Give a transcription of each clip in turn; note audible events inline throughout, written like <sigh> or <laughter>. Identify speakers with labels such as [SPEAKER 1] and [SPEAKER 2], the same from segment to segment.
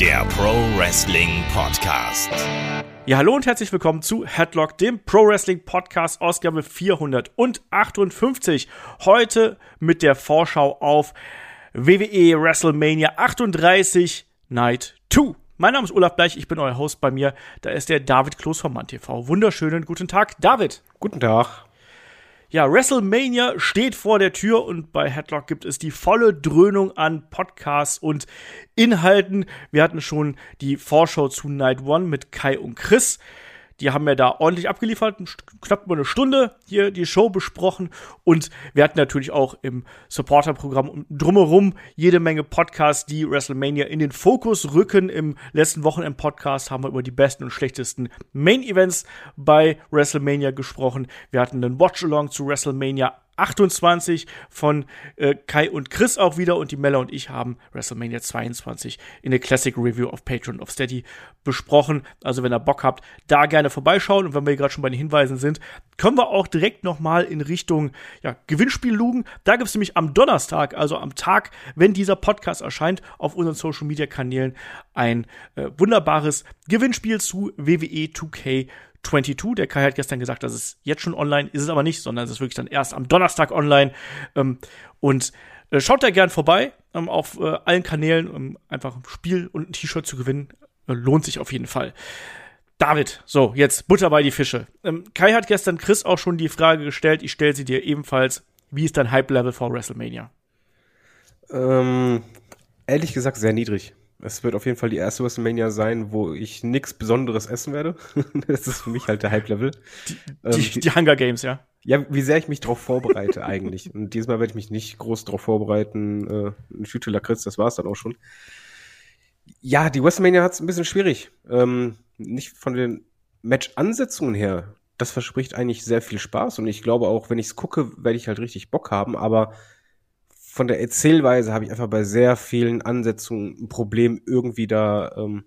[SPEAKER 1] der Pro Wrestling Podcast.
[SPEAKER 2] Ja, hallo und herzlich willkommen zu Headlock, dem Pro Wrestling Podcast, Ausgabe 458. Heute mit der Vorschau auf WWE WrestleMania 38 Night 2. Mein Name ist Olaf Bleich, ich bin euer Host bei mir. Da ist der David Kloß vom Mann TV. Wunderschönen guten Tag, David.
[SPEAKER 3] Guten Tag.
[SPEAKER 2] Ja, WrestleMania steht vor der Tür und bei Headlock gibt es die volle Dröhnung an Podcasts und Inhalten. Wir hatten schon die Vorschau zu Night One mit Kai und Chris. Die haben mir da ordentlich abgeliefert, knapp über eine Stunde hier die Show besprochen und wir hatten natürlich auch im Supporter-Programm drumherum jede Menge Podcasts, die WrestleMania in den Fokus rücken. Im letzten Wochenend-Podcast haben wir über die besten und schlechtesten Main-Events bei WrestleMania gesprochen. Wir hatten einen Watch-Along zu WrestleMania 28 von äh, Kai und Chris auch wieder und die Mella und ich haben WrestleMania 22 in der Classic Review auf Patreon of Steady besprochen. Also wenn ihr Bock habt, da gerne vorbeischauen und wenn wir gerade schon bei den Hinweisen sind, können wir auch direkt nochmal in Richtung ja, Gewinnspiel lugen. Da gibt es nämlich am Donnerstag, also am Tag, wenn dieser Podcast erscheint, auf unseren Social Media Kanälen ein äh, wunderbares Gewinnspiel zu WWE 2K 22. Der Kai hat gestern gesagt, dass es jetzt schon online ist, es aber nicht, sondern es ist wirklich dann erst am Donnerstag online. Ähm, und äh, schaut da gern vorbei ähm, auf äh, allen Kanälen, um einfach ein Spiel und ein T-Shirt zu gewinnen. Äh, lohnt sich auf jeden Fall. David, so, jetzt Butter bei die Fische. Ähm, Kai hat gestern Chris auch schon die Frage gestellt, ich stelle sie dir ebenfalls. Wie ist dein Hype-Level vor WrestleMania?
[SPEAKER 3] Ähm, ehrlich gesagt sehr niedrig. Es wird auf jeden Fall die erste WrestleMania sein, wo ich nichts Besonderes essen werde. <laughs> das ist für mich halt der Hype-Level.
[SPEAKER 2] Die, ähm, die, die, Hunger Games, ja.
[SPEAKER 3] Ja, wie sehr ich mich darauf vorbereite eigentlich. Und diesmal werde ich mich nicht groß darauf vorbereiten. Äh, eine Tüte Lakritz, das war es dann auch schon. Ja, die WrestleMania hat es ein bisschen schwierig. Ähm, nicht von den Match-Ansetzungen her. Das verspricht eigentlich sehr viel Spaß. Und ich glaube auch, wenn ich es gucke, werde ich halt richtig Bock haben. Aber von der Erzählweise habe ich einfach bei sehr vielen Ansetzungen ein Problem, irgendwie da ähm,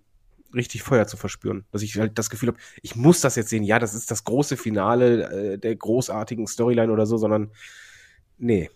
[SPEAKER 3] richtig Feuer zu verspüren. Dass ich halt das Gefühl habe, ich muss das jetzt sehen. Ja, das ist das große Finale äh, der großartigen Storyline oder so, sondern nee.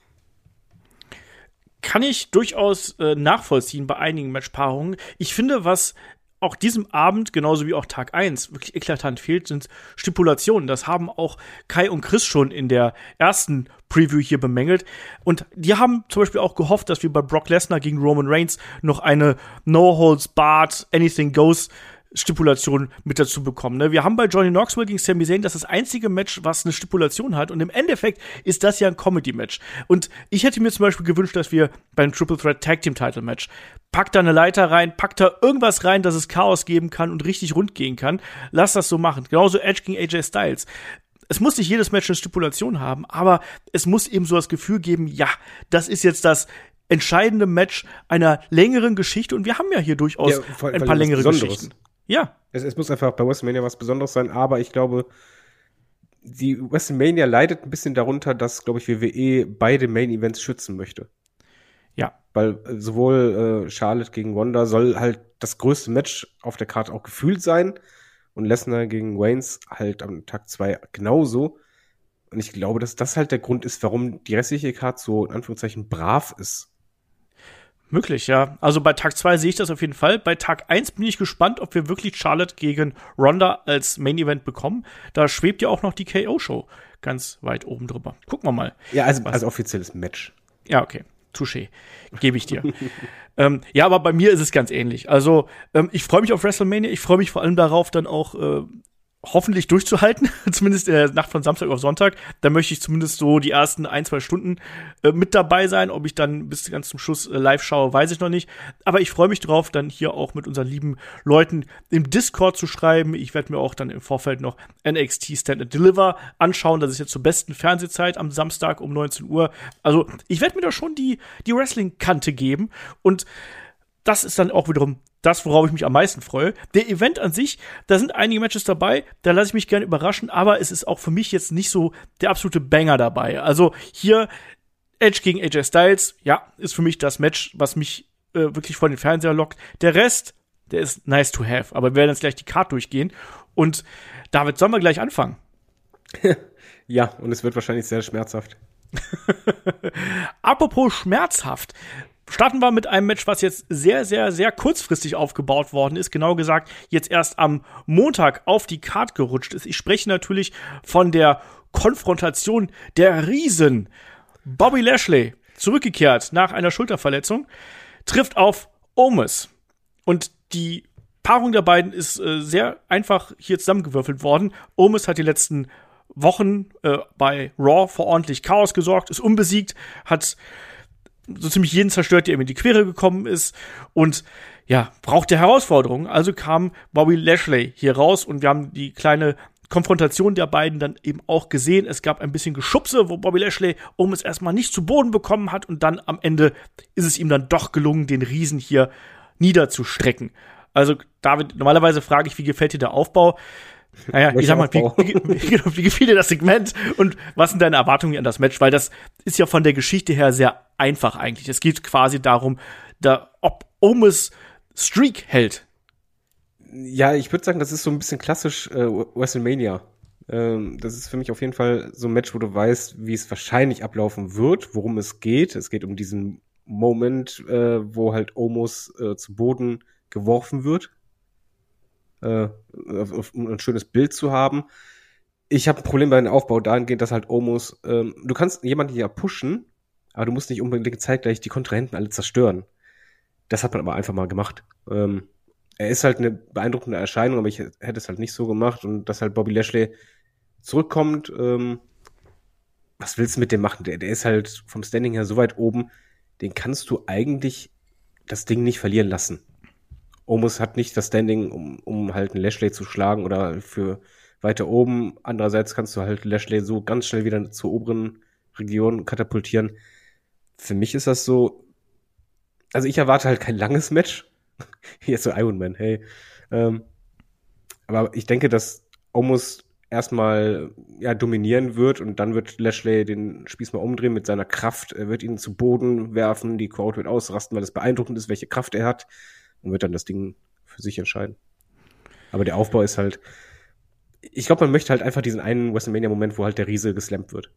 [SPEAKER 2] Kann ich durchaus äh, nachvollziehen bei einigen Matchpaarungen. Ich finde, was auch diesem Abend, genauso wie auch Tag 1, wirklich eklatant fehlt, sind Stipulationen. Das haben auch Kai und Chris schon in der ersten Preview hier bemängelt. Und die haben zum Beispiel auch gehofft, dass wir bei Brock Lesnar gegen Roman Reigns noch eine No Holds Barred, Anything Goes Stipulation mit dazu bekommen. Ne? Wir haben bei Johnny Knoxville gegen Sami Zayn das ist das einzige Match, was eine Stipulation hat. Und im Endeffekt ist das ja ein Comedy-Match. Und ich hätte mir zum Beispiel gewünscht, dass wir beim Triple Threat Tag Team Title Match packt da eine Leiter rein, packt da irgendwas rein, dass es Chaos geben kann und richtig rund gehen kann. Lass das so machen. Genauso Edge gegen AJ Styles es muss nicht jedes Match eine Stipulation haben, aber es muss eben so das Gefühl geben, ja, das ist jetzt das entscheidende Match einer längeren Geschichte und wir haben ja hier durchaus ja, voll, ein paar längere Geschichten.
[SPEAKER 3] Ja. Es, es muss einfach bei WrestleMania was Besonderes sein, aber ich glaube, die WrestleMania leidet ein bisschen darunter, dass, glaube ich, WWE beide Main Events schützen möchte.
[SPEAKER 2] Ja.
[SPEAKER 3] Weil äh, sowohl äh, Charlotte gegen Wanda soll halt das größte Match auf der Karte auch gefühlt sein und Lesnar gegen Waynes halt am Tag zwei genauso. Und ich glaube, dass das halt der Grund ist, warum die restliche Karte so in Anführungszeichen brav ist.
[SPEAKER 2] Möglich, ja. Also bei Tag 2 sehe ich das auf jeden Fall. Bei Tag 1 bin ich gespannt, ob wir wirklich Charlotte gegen Ronda als Main Event bekommen. Da schwebt ja auch noch die KO-Show ganz weit oben drüber. Gucken wir mal.
[SPEAKER 3] Ja, also als offizielles Match.
[SPEAKER 2] Ja, okay. Touché. Gebe ich dir. <laughs> ähm, ja, aber bei mir ist es ganz ähnlich. Also, ähm, ich freue mich auf WrestleMania. Ich freue mich vor allem darauf, dann auch äh, hoffentlich durchzuhalten, <laughs> zumindest in der Nacht von Samstag auf Sonntag. Da möchte ich zumindest so die ersten ein, zwei Stunden äh, mit dabei sein. Ob ich dann bis ganz zum Schluss äh, live schaue, weiß ich noch nicht. Aber ich freue mich drauf, dann hier auch mit unseren lieben Leuten im Discord zu schreiben. Ich werde mir auch dann im Vorfeld noch NXT Stand and Deliver anschauen. Das ist jetzt zur besten Fernsehzeit am Samstag um 19 Uhr. Also ich werde mir da schon die, die Wrestling-Kante geben. Und das ist dann auch wiederum das, worauf ich mich am meisten freue. Der Event an sich, da sind einige Matches dabei, da lasse ich mich gerne überraschen, aber es ist auch für mich jetzt nicht so der absolute Banger dabei. Also hier Edge gegen AJ Styles, ja, ist für mich das Match, was mich äh, wirklich vor den Fernseher lockt. Der Rest, der ist nice to have, aber wir werden jetzt gleich die Card durchgehen. Und David, sollen wir gleich anfangen? <laughs>
[SPEAKER 3] ja, und es wird wahrscheinlich sehr schmerzhaft. <laughs>
[SPEAKER 2] Apropos schmerzhaft starten wir mit einem Match, was jetzt sehr, sehr, sehr kurzfristig aufgebaut worden ist. Genau gesagt, jetzt erst am Montag auf die Card gerutscht ist. Ich spreche natürlich von der Konfrontation der Riesen. Bobby Lashley, zurückgekehrt nach einer Schulterverletzung, trifft auf Omis. Und die Paarung der beiden ist äh, sehr einfach hier zusammengewürfelt worden. Omis hat die letzten Wochen äh, bei Raw für ordentlich Chaos gesorgt, ist unbesiegt, hat so ziemlich jeden zerstört, der ihm in die Quere gekommen ist und ja, brauchte Herausforderungen. Also kam Bobby Lashley hier raus und wir haben die kleine Konfrontation der beiden dann eben auch gesehen. Es gab ein bisschen Geschubse, wo Bobby Lashley um es erstmal nicht zu Boden bekommen hat und dann am Ende ist es ihm dann doch gelungen, den Riesen hier niederzustrecken. Also, David, normalerweise frage ich, wie gefällt dir der Aufbau? Naja, ich sag mal, wie, wie, wie, gefiel dir das Segment und was sind deine Erwartungen an das Match? Weil das ist ja von der Geschichte her sehr einfach eigentlich. Es geht quasi darum, da, ob Omes Streak hält.
[SPEAKER 3] Ja, ich würde sagen, das ist so ein bisschen klassisch äh, WrestleMania. Ähm, das ist für mich auf jeden Fall so ein Match, wo du weißt, wie es wahrscheinlich ablaufen wird, worum es geht. Es geht um diesen Moment, äh, wo halt Omos äh, zu Boden geworfen wird äh, um ein schönes Bild zu haben. Ich habe ein Problem bei dem Aufbau dahingehend, dass halt Omos, ähm, du kannst jemanden ja pushen, aber du musst nicht unbedingt zeitgleich die Kontrahenten alle zerstören. Das hat man aber einfach mal gemacht. Ähm, er ist halt eine beeindruckende Erscheinung, aber ich hätte es halt nicht so gemacht und dass halt Bobby Lashley zurückkommt, ähm, was willst du mit dem machen? Der, der ist halt vom Standing her so weit oben, den kannst du eigentlich das Ding nicht verlieren lassen. Omos hat nicht das Standing, um, um halt einen Lashley zu schlagen oder für weiter oben. Andererseits kannst du halt Lashley so ganz schnell wieder zur oberen Region katapultieren. Für mich ist das so, also ich erwarte halt kein langes Match. <laughs> Ist so Iron Man, hey. Ähm, aber ich denke, dass Omos erstmal ja, dominieren wird und dann wird Lashley den Spieß mal umdrehen mit seiner Kraft. Er wird ihn zu Boden werfen, die Crowd wird ausrasten, weil es beeindruckend ist, welche Kraft er hat und wird dann das Ding für sich entscheiden. Aber der Aufbau ist halt, ich glaube, man möchte halt einfach diesen einen WrestleMania-Moment, wo halt der Riese geslampt wird.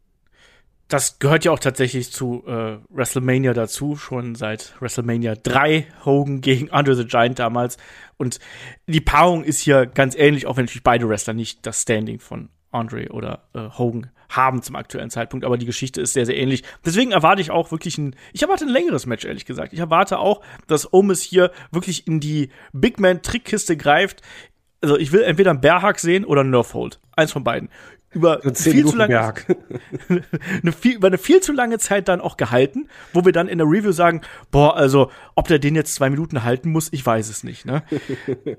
[SPEAKER 2] Das gehört ja auch tatsächlich zu äh, WrestleMania dazu, schon seit WrestleMania 3, Hogan gegen Andre the Giant damals. Und die Paarung ist hier ganz ähnlich, auch wenn natürlich beide Wrestler nicht das Standing von Andre oder äh, Hogan haben zum aktuellen Zeitpunkt, aber die Geschichte ist sehr, sehr ähnlich. Deswegen erwarte ich auch wirklich ein, ich erwarte ein längeres Match, ehrlich gesagt. Ich erwarte auch, dass Omis hier wirklich in die Big Man Trickkiste greift. Also ich will entweder einen Bearhack sehen oder einen Nerfhold. Eins von beiden. Über viel zu lange, <laughs> eine viel, über eine viel zu lange Zeit dann auch gehalten, wo wir dann in der Review sagen, boah, also ob der den jetzt zwei Minuten halten muss, ich weiß es nicht. Ne?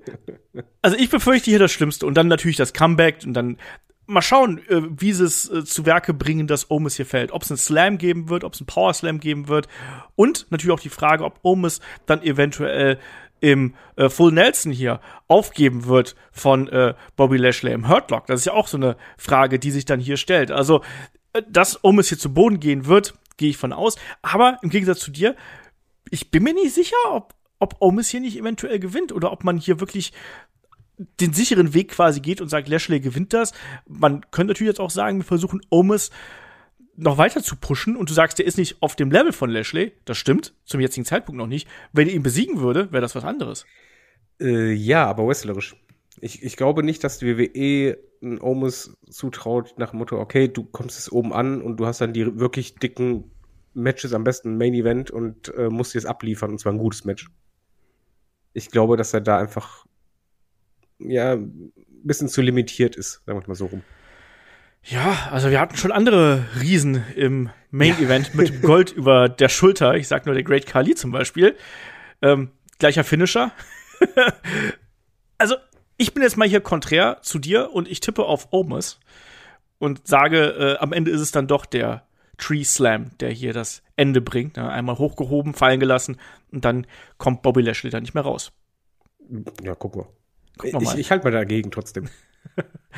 [SPEAKER 2] <laughs> also ich befürchte hier das Schlimmste und dann natürlich das Comeback und dann mal schauen, äh, wie sie es äh, zu Werke bringen, dass Omis hier fällt. Ob es einen Slam geben wird, ob es einen Power Slam geben wird. Und natürlich auch die Frage, ob Omis dann eventuell im äh, Full Nelson hier aufgeben wird von äh, Bobby Lashley im Hurtlock. Das ist ja auch so eine Frage, die sich dann hier stellt. Also, äh, dass Omis hier zu Boden gehen wird, gehe ich von aus. Aber im Gegensatz zu dir, ich bin mir nicht sicher, ob, ob Omis hier nicht eventuell gewinnt oder ob man hier wirklich den sicheren Weg quasi geht und sagt, Lashley gewinnt das. Man könnte natürlich jetzt auch sagen, wir versuchen Omis noch weiter zu pushen und du sagst, der ist nicht auf dem Level von Lashley. Das stimmt, zum jetzigen Zeitpunkt noch nicht. Wenn er ihn besiegen würde, wäre das was anderes.
[SPEAKER 3] Äh, ja, aber wrestlerisch. Ich, ich glaube nicht, dass die WWE Omis zutraut nach dem Motto, okay, du kommst es oben an und du hast dann die wirklich dicken Matches, am besten Main Event und äh, musst dir es abliefern und zwar ein gutes Match. Ich glaube, dass er da einfach ja, ein bisschen zu limitiert ist, sagen wir mal so rum.
[SPEAKER 2] Ja, also wir hatten schon andere Riesen im Main-Event ja. mit <laughs> Gold über der Schulter. Ich sag nur der Great Kali zum Beispiel. Ähm, gleicher Finisher. <laughs> also, ich bin jetzt mal hier konträr zu dir und ich tippe auf Omus und sage, äh, am Ende ist es dann doch der Tree Slam, der hier das Ende bringt. Ne? Einmal hochgehoben, fallen gelassen und dann kommt Bobby Lashley da nicht mehr raus.
[SPEAKER 3] Ja, guck mal. Ich, ich halte mal dagegen trotzdem.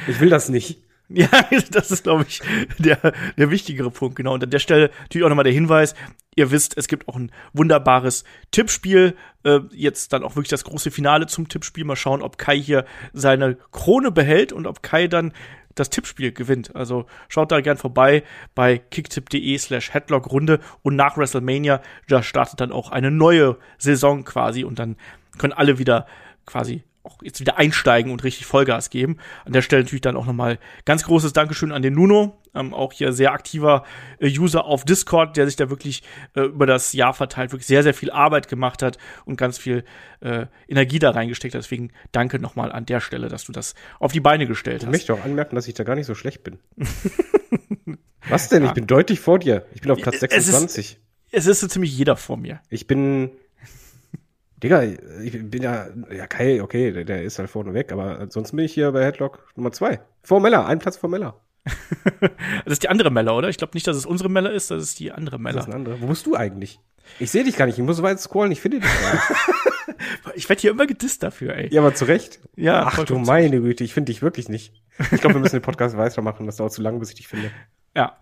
[SPEAKER 3] ich will das nicht. <laughs>
[SPEAKER 2] Ja, das ist, glaube ich, der, der wichtigere Punkt, genau. Und an der Stelle natürlich auch nochmal der Hinweis, ihr wisst, es gibt auch ein wunderbares Tippspiel. Äh, jetzt dann auch wirklich das große Finale zum Tippspiel. Mal schauen, ob Kai hier seine Krone behält und ob Kai dann das Tippspiel gewinnt. Also schaut da gern vorbei bei kicktip.de slash headlock-Runde und nach WrestleMania, da startet dann auch eine neue Saison quasi und dann können alle wieder quasi auch jetzt wieder einsteigen und richtig Vollgas geben. An der Stelle natürlich dann auch nochmal ganz großes Dankeschön an den Nuno, ähm, auch hier sehr aktiver äh, User auf Discord, der sich da wirklich äh, über das Jahr verteilt wirklich sehr, sehr viel Arbeit gemacht hat und ganz viel äh, Energie da reingesteckt hat. Deswegen danke nochmal an der Stelle, dass du das auf die Beine gestellt
[SPEAKER 3] ich
[SPEAKER 2] hast.
[SPEAKER 3] Ich möchte auch anmerken, dass ich da gar nicht so schlecht bin. <laughs> Was denn? Ja. Ich bin deutlich vor dir. Ich bin auf Platz 26.
[SPEAKER 2] Es ist, es ist so ziemlich jeder vor mir.
[SPEAKER 3] Ich bin Digga, ich bin ja, ja, Kai, okay, der, der ist halt vorne weg, aber ansonsten bin ich hier bei Headlock Nummer zwei. Vor Meller, ein Platz vor Meller. <laughs>
[SPEAKER 2] das ist die andere Meller, oder? Ich glaube nicht, dass es unsere Meller ist, das ist die andere Meller. Das ist
[SPEAKER 3] eine andere. Wo bist du eigentlich? Ich sehe dich gar nicht, ich muss so weit scrollen, ich finde dich gar nicht. <laughs>
[SPEAKER 2] ich werde hier immer gedisst dafür, ey.
[SPEAKER 3] Ja, aber zu Recht.
[SPEAKER 2] Ja.
[SPEAKER 3] Ach du meine Güte, ich finde dich wirklich nicht. Ich glaube, wir müssen den Podcast <laughs> weitermachen, das dauert zu lange, bis ich dich finde.
[SPEAKER 2] Ja.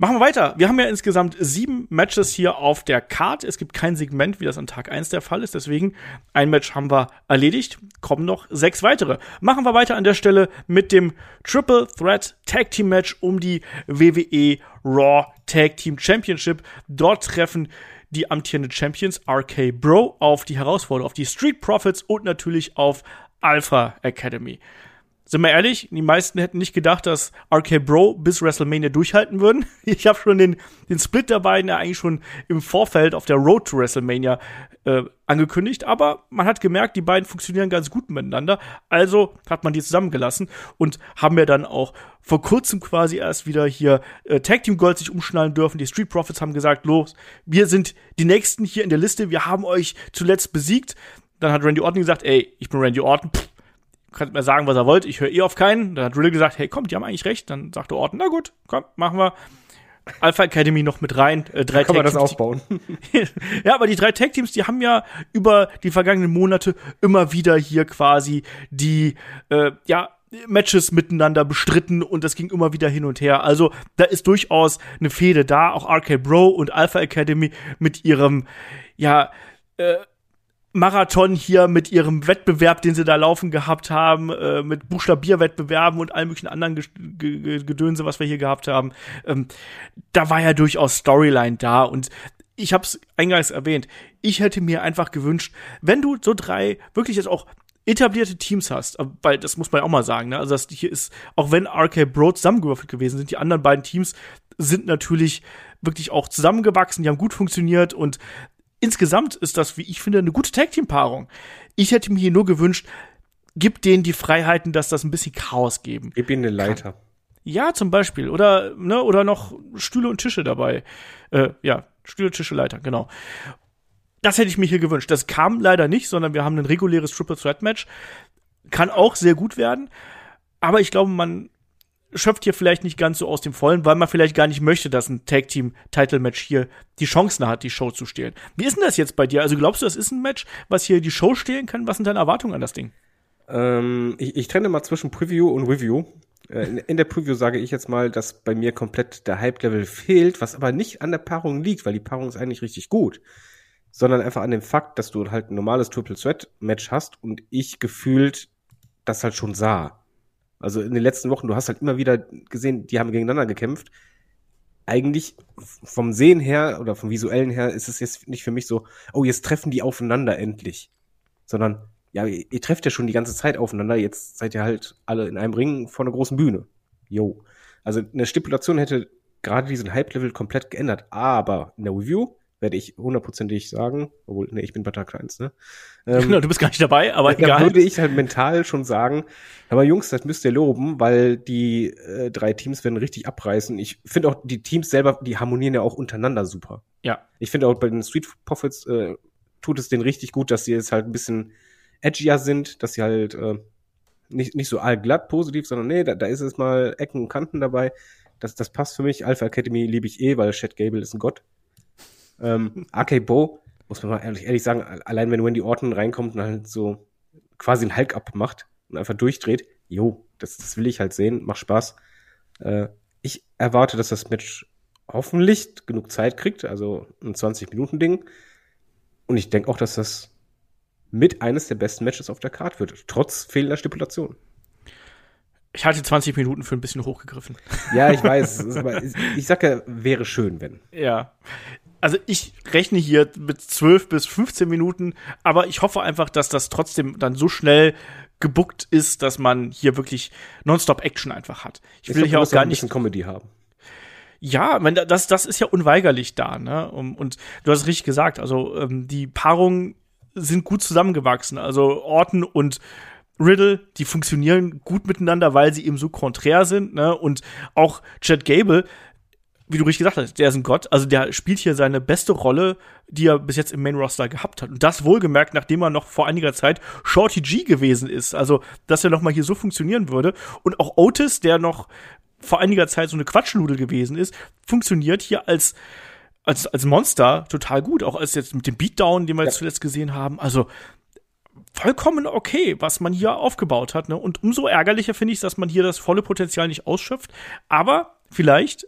[SPEAKER 2] Machen wir weiter. Wir haben ja insgesamt sieben Matches hier auf der Card. Es gibt kein Segment, wie das an Tag 1 der Fall ist. Deswegen ein Match haben wir erledigt. Kommen noch sechs weitere. Machen wir weiter an der Stelle mit dem Triple Threat Tag Team Match um die WWE Raw Tag Team Championship. Dort treffen die amtierenden Champions RK Bro auf die Herausforderer, auf die Street Profits und natürlich auf Alpha Academy sind wir ehrlich, die meisten hätten nicht gedacht, dass RK Bro bis WrestleMania durchhalten würden. <laughs> Ich habe schon den, den Split der beiden ja eigentlich schon im Vorfeld auf der Road to WrestleMania äh, angekündigt, aber man hat gemerkt, die beiden funktionieren ganz gut miteinander. Also hat man die zusammengelassen und haben ja dann auch vor kurzem quasi erst wieder hier äh, Tag Team Gold sich umschnallen dürfen. Die Street Profits haben gesagt, los, wir sind die nächsten hier in der Liste, wir haben euch zuletzt besiegt. Dann hat Randy Orton gesagt, ey, ich bin Randy Orton, pff, könnt mir sagen, was er wollt, ich höre eh auf keinen. Dann hat Riddle gesagt, hey, komm, die haben eigentlich recht. Dann sagte Orton, na gut, komm, machen wir. Alpha Academy noch mit rein.
[SPEAKER 3] Äh, drei Kann man das aufbauen? <laughs>
[SPEAKER 2] ja, aber die drei Tag Teams, die haben ja über die vergangenen Monate immer wieder hier quasi die, äh, ja, Matches miteinander bestritten und das ging immer wieder hin und her. Also da ist durchaus eine Fehde da. Auch RK Bro und Alpha Academy mit ihrem, ja, äh, Marathon hier mit ihrem Wettbewerb, den sie da laufen gehabt haben, äh, mit Buchstabierwettbewerben und allen möglichen anderen Gedönse, was wir hier gehabt haben. Ähm, da war ja durchaus Storyline da und ich habe es eingangs erwähnt. Ich hätte mir einfach gewünscht, wenn du so drei wirklich jetzt auch etablierte Teams hast, weil das muss man ja auch mal sagen, ne? Also das hier ist, auch wenn RK Bro zusammengewürfelt gewesen sind, die anderen beiden Teams sind natürlich wirklich auch zusammengewachsen, die haben gut funktioniert und insgesamt ist das, wie ich finde, eine gute Tag-Team-Paarung. Ich hätte mir hier nur gewünscht, gib denen die Freiheiten, dass das ein bisschen Chaos geben.
[SPEAKER 3] Gib ihnen eine Leiter. Kann.
[SPEAKER 2] Ja, zum Beispiel. Oder, ne, oder noch Stühle und Tische dabei. Äh, ja, Stühle, Tische, Leiter, genau. Das hätte ich mir hier gewünscht. Das kam leider nicht, sondern wir haben ein reguläres Triple Threat Match. Kann auch sehr gut werden. Aber ich glaube, man schöpft hier vielleicht nicht ganz so aus dem Vollen, weil man vielleicht gar nicht möchte, dass ein Tag Team Title Match hier die Chancen hat, die Show zu stehlen. Wie ist denn das jetzt bei dir? Also glaubst du, das ist ein Match, was hier die Show stehlen kann? Was sind deine Erwartungen an das Ding?
[SPEAKER 3] Ähm, ich, ich trenne mal zwischen Preview und Review. Äh, in, in der Preview sage ich jetzt mal, dass bei mir komplett der Hype-Level fehlt, was aber nicht an der Paarung liegt, weil die Paarung ist eigentlich richtig gut, sondern einfach an dem Fakt, dass du halt ein normales Triple Threat Match hast und ich gefühlt das halt schon sah. Also in den letzten Wochen, du hast halt immer wieder gesehen, die haben gegeneinander gekämpft. Eigentlich vom Sehen her oder vom visuellen her ist es jetzt nicht für mich so, oh, jetzt treffen die aufeinander endlich. Sondern, ja, ihr, ihr trefft ja schon die ganze Zeit aufeinander, jetzt seid ihr halt alle in einem Ring vor einer großen Bühne. Jo. Also eine Stipulation hätte gerade diesen Hype-Level komplett geändert. Aber in der Review werde ich hundertprozentig sagen, obwohl, ne, ich bin bei Tag 1, ne? <laughs>
[SPEAKER 2] Ähm, genau, du bist gar nicht dabei, aber
[SPEAKER 3] da egal. würde ich halt mental schon sagen, aber Jungs, das müsst ihr loben, weil die äh, drei Teams werden richtig abreißen. Ich finde auch, die Teams selber, die harmonieren ja auch untereinander super.
[SPEAKER 2] Ja.
[SPEAKER 3] Ich finde auch bei den Street Profits äh, tut es denen richtig gut, dass sie jetzt halt ein bisschen edgier sind, dass sie halt äh, nicht, nicht so allglatt positiv, sondern nee, da, da ist es mal Ecken und Kanten dabei. Das, das passt für mich. Alpha Academy liebe ich eh, weil Chad Gable ist ein Gott. Ähm, RK Bo, muss man mal ehrlich, ehrlich sagen, allein wenn Wendy Orton reinkommt und halt so quasi einen Hulk abmacht und einfach durchdreht, jo, das, das will ich halt sehen, macht Spaß. Äh, ich erwarte, dass das Match hoffentlich genug Zeit kriegt, also ein 20-Minuten-Ding. Und ich denke auch, dass das mit eines der besten Matches auf der Card wird, trotz fehlender Stipulation.
[SPEAKER 2] Ich halte 20 Minuten für ein bisschen hochgegriffen.
[SPEAKER 3] Ja, ich <laughs> weiß. aber ich sag ja, wäre schön, wenn.
[SPEAKER 2] Ja. Also ich rechne hier mit 12 bis 15 Minuten, aber ich hoffe einfach, dass das trotzdem dann so schnell gebuckt ist, dass man hier wirklich nonstop Action einfach hat. Ich,
[SPEAKER 3] Ich
[SPEAKER 2] will hier auch gar
[SPEAKER 3] ein
[SPEAKER 2] nicht
[SPEAKER 3] bisschen Comedy haben.
[SPEAKER 2] Ja, meine, das, das ist ja unweigerlich da, ne? Und, und du hast richtig gesagt, also ähm, die Paarungen sind gut zusammengewachsen. Also Orton und Riddle, die funktionieren gut miteinander, weil sie eben so konträr sind, ne? Und auch Chad Gable, wie du richtig gesagt hast, der ist ein Gott. Also der spielt hier seine beste Rolle, die er bis jetzt im Main Roster gehabt hat. Und das wohlgemerkt, nachdem er noch vor einiger Zeit Shorty G gewesen ist. Also, dass er noch mal hier so funktionieren würde. Und auch Otis, der noch vor einiger Zeit so eine Quatschnudel gewesen ist, funktioniert hier als als, als Monster total gut. Auch als jetzt mit dem Beatdown, den wir jetzt
[SPEAKER 3] Ja.
[SPEAKER 2] zuletzt gesehen haben. Also vollkommen okay, was man hier aufgebaut hat. Ne? Und umso ärgerlicher finde ich, dass man hier das volle Potenzial nicht ausschöpft. Aber vielleicht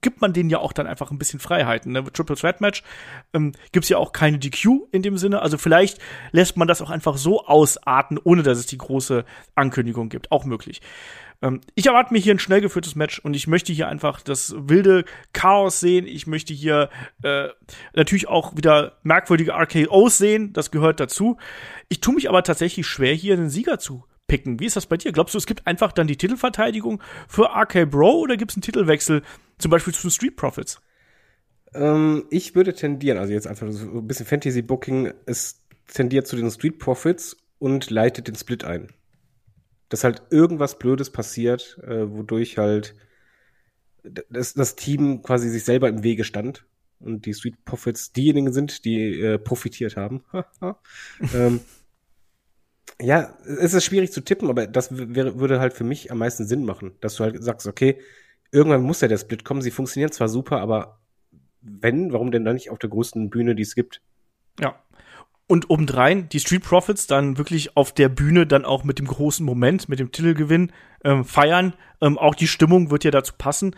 [SPEAKER 2] gibt man denen ja auch dann einfach ein bisschen Freiheiten. Ne? Triple Threat Match ähm, gibt's ja auch keine DQ in dem Sinne. Also vielleicht lässt man das auch einfach so ausarten, ohne dass es die große Ankündigung gibt. Auch möglich. Ähm, ich erwarte mir hier ein schnell geführtes Match und ich möchte hier einfach das wilde Chaos sehen. Ich möchte hier äh, natürlich auch wieder merkwürdige RKOs sehen. Das gehört dazu. Ich tue mich aber tatsächlich schwer, hier einen Sieger zu picken. Wie ist das bei dir? Glaubst du, es gibt einfach dann die Titelverteidigung für RK Bro oder gibt es einen Titelwechsel zum Beispiel zu Street Profits?
[SPEAKER 3] Ähm, ich würde tendieren, also jetzt einfach so ein bisschen Fantasy-Booking, es tendiert zu den Street Profits und leitet den Split ein. Dass halt irgendwas Blödes passiert, äh, wodurch halt das, das Team quasi sich selber im Wege stand und die Street Profits diejenigen sind, die äh, profitiert haben. <laughs> ähm, ja, es ist schwierig zu tippen, aber das würde halt für mich am meisten Sinn machen, dass du halt sagst, okay, irgendwann muss ja der Split kommen. Sie funktionieren zwar super, aber wenn, warum denn dann nicht auf der größten Bühne, die es gibt?
[SPEAKER 2] Ja. Und obendrein die Street Profits dann wirklich auf der Bühne dann auch mit dem großen Moment, mit dem Titelgewinn ähm, feiern. Ähm, auch die Stimmung wird ja dazu passen.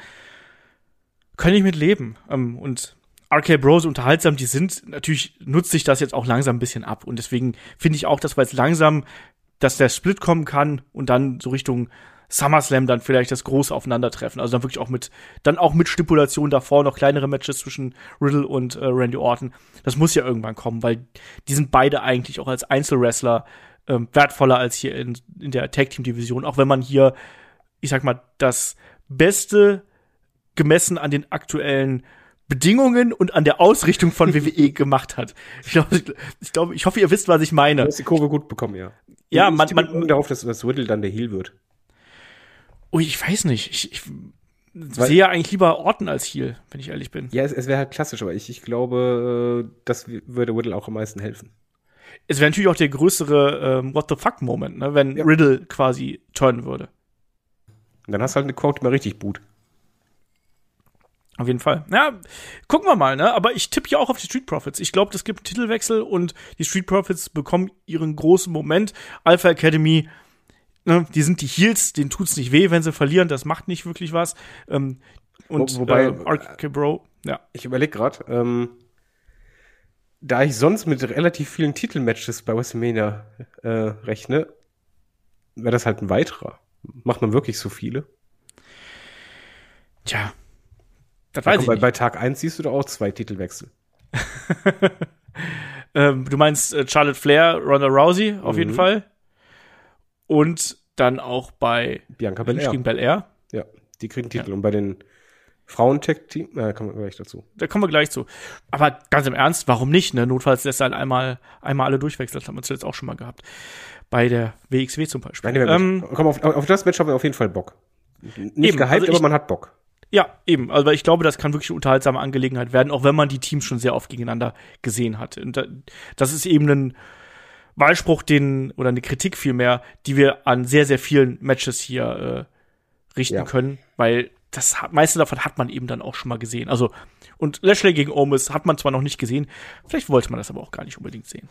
[SPEAKER 2] Kann ich mit leben. Ähm, und RK Bros unterhaltsam, die sind, natürlich nutzt sich das jetzt auch langsam ein bisschen ab. Und deswegen finde ich auch, dass wir jetzt langsam, dass der Split kommen kann und dann so Richtung SummerSlam dann vielleicht das große Aufeinandertreffen. Also dann wirklich auch mit, dann auch mit Stipulation davor noch kleinere Matches zwischen Riddle und äh, Randy Orton. Das muss ja irgendwann kommen, weil die sind beide eigentlich auch als Einzelwrestler ähm, wertvoller als hier in, in der Tag Team Division. Auch wenn man hier, ich sag mal, das Beste gemessen an den aktuellen Bedingungen und an der Ausrichtung von WWE <laughs> gemacht hat. Ich glaube, ich, glaube, ich hoffe, ihr wisst, was ich
[SPEAKER 3] Du
[SPEAKER 2] meine.
[SPEAKER 3] hast die Kurve gut bekommen, ja.
[SPEAKER 2] Ja, man, man,
[SPEAKER 3] darauf, dass, dass Riddle dann der Heel wird.
[SPEAKER 2] Ui, ich weiß nicht. Ich, ich sehe ja eigentlich lieber Orton als Heel, wenn ich ehrlich bin.
[SPEAKER 3] Ja, es, es wäre halt klassisch, aber ich, ich glaube, äh, das würde Riddle auch am meisten helfen.
[SPEAKER 2] Es wäre natürlich auch der größere ähm, What the fuck Moment, ne, wenn
[SPEAKER 3] Ja.
[SPEAKER 2] Riddle quasi turnen würde.
[SPEAKER 3] Und dann hast du halt eine Quote mal richtig Boot.
[SPEAKER 2] Auf jeden Fall. Ja, gucken wir mal, ne? Aber ich tippe ja auch auf die Street Profits. Ich glaube, es gibt einen Titelwechsel und die Street Profits bekommen ihren großen Moment. Alpha Academy, ne, die sind die Heels, denen tut's nicht weh, wenn sie verlieren. Das macht nicht wirklich was. Ähm, und
[SPEAKER 3] Wo- wobei-
[SPEAKER 2] äh, RK Bro, ja.
[SPEAKER 3] Ich überlege gerade, ähm, da ich sonst mit relativ vielen Titelmatches bei WrestleMania äh, rechne, wäre das halt ein weiterer. Macht man wirklich so viele?
[SPEAKER 2] Tja. Das
[SPEAKER 3] Ja,
[SPEAKER 2] weiß ich
[SPEAKER 3] bei, bei Tag 1 siehst du doch auch zwei Titelwechsel. <laughs>
[SPEAKER 2] Ähm, du meinst äh, Charlotte Flair, Ronda Rousey auf jeden
[SPEAKER 3] Mhm.
[SPEAKER 2] Fall. Und dann auch bei
[SPEAKER 3] Bianca Belair.
[SPEAKER 2] gegen Belair.
[SPEAKER 3] Ja, die kriegen Titel. Und bei den Frauen-Tech-Team, na, kommen wir gleich dazu.
[SPEAKER 2] Da kommen wir gleich zu. Aber ganz im Ernst, warum nicht? Ne? Notfalls lässt er halt einmal, einmal alle durchwechseln. Das haben wir zuletzt auch schon mal gehabt. Bei der WXW zum Beispiel.
[SPEAKER 3] Nein,
[SPEAKER 2] ähm,
[SPEAKER 3] komm, auf, auf das Match haben wir auf jeden Fall Bock. Nicht
[SPEAKER 2] Eben,
[SPEAKER 3] gehypt,
[SPEAKER 2] also ich-
[SPEAKER 3] aber man hat Bock.
[SPEAKER 2] Ja, eben. Also ich glaube, das kann wirklich eine unterhaltsame Angelegenheit werden, auch wenn man die Teams schon sehr oft gegeneinander gesehen hat. Und da, das ist eben ein Wahlspruch, den, oder eine Kritik vielmehr, die wir an sehr, sehr vielen Matches hier äh, richten
[SPEAKER 3] Ja.
[SPEAKER 2] können, weil das meiste davon hat man eben dann auch schon mal gesehen. Also, und Lashley gegen Omis hat man zwar noch nicht gesehen, vielleicht wollte man das aber auch gar nicht unbedingt sehen.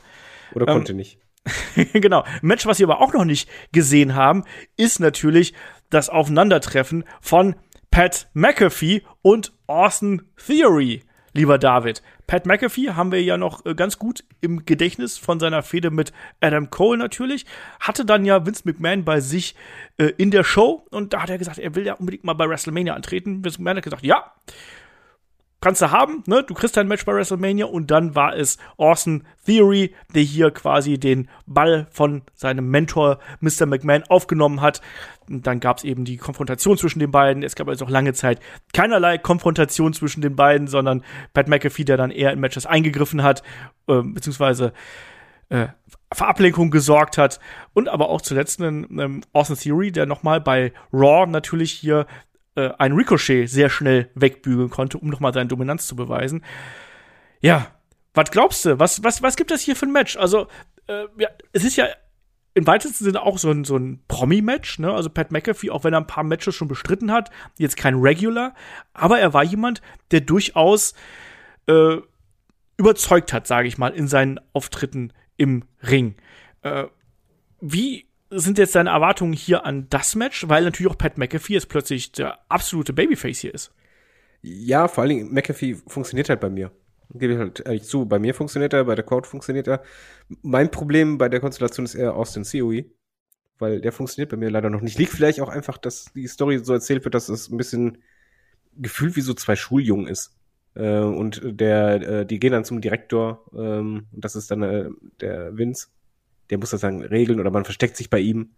[SPEAKER 3] Oder
[SPEAKER 2] Ähm,
[SPEAKER 3] konnte nicht. <laughs>
[SPEAKER 2] genau. Ein Match, was wir aber auch noch nicht gesehen haben, ist natürlich das Aufeinandertreffen von Pat McAfee und Austin Theory. Lieber David, Pat McAfee haben wir ja noch äh, ganz gut im Gedächtnis von seiner Fehde mit Adam Cole natürlich. Hatte dann ja Vince McMahon bei sich äh, in der Show und da hat er gesagt, er will ja unbedingt mal bei WrestleMania antreten. Vince McMahon hat gesagt, ja, kannst du haben, ne? Du kriegst dein Match bei WrestleMania und dann war es Austin Theory, der hier quasi den Ball von seinem Mentor Mr. McMahon aufgenommen hat. Und dann gab es eben die Konfrontation zwischen den beiden. Es gab also auch lange Zeit keinerlei Konfrontation zwischen den beiden, sondern Pat McAfee, der dann eher in Matches eingegriffen hat, äh, beziehungsweise äh, für Ablenkung gesorgt hat und aber auch zuletzt einen ähm, Austin Theory, der nochmal bei Raw natürlich hier äh, ein Ricochet sehr schnell wegbügeln konnte, um nochmal seine Dominanz zu beweisen. Ja, was glaubst du? Was, was, was gibt es hier für ein Match? Also, äh, ja, es ist ja im weitesten Sinne auch so ein, so ein Promi-Match, ne? Also Pat McAfee, auch wenn er ein paar Matches schon bestritten hat, jetzt kein Regular, aber er war jemand, der durchaus äh, überzeugt hat, sage ich mal, in seinen Auftritten im Ring. Äh, wie sind jetzt deine Erwartungen hier an das Match, weil natürlich auch Pat McAfee jetzt plötzlich der absolute Babyface hier ist.
[SPEAKER 3] Ja, vor allen Dingen, McAfee funktioniert halt bei mir. Gebe ich halt ehrlich zu, bei mir funktioniert er, bei der Crowd funktioniert er. Mein Problem bei der Konstellation ist eher Austin COE, weil der funktioniert bei mir leider noch nicht. Liegt vielleicht auch einfach, dass die Story so erzählt wird, dass es ein bisschen gefühlt wie so zwei Schuljungen ist. Äh, und der, äh, die gehen dann zum Direktor, ähm, und das ist dann äh, der Vince der muss das dann regeln oder man versteckt sich bei ihm.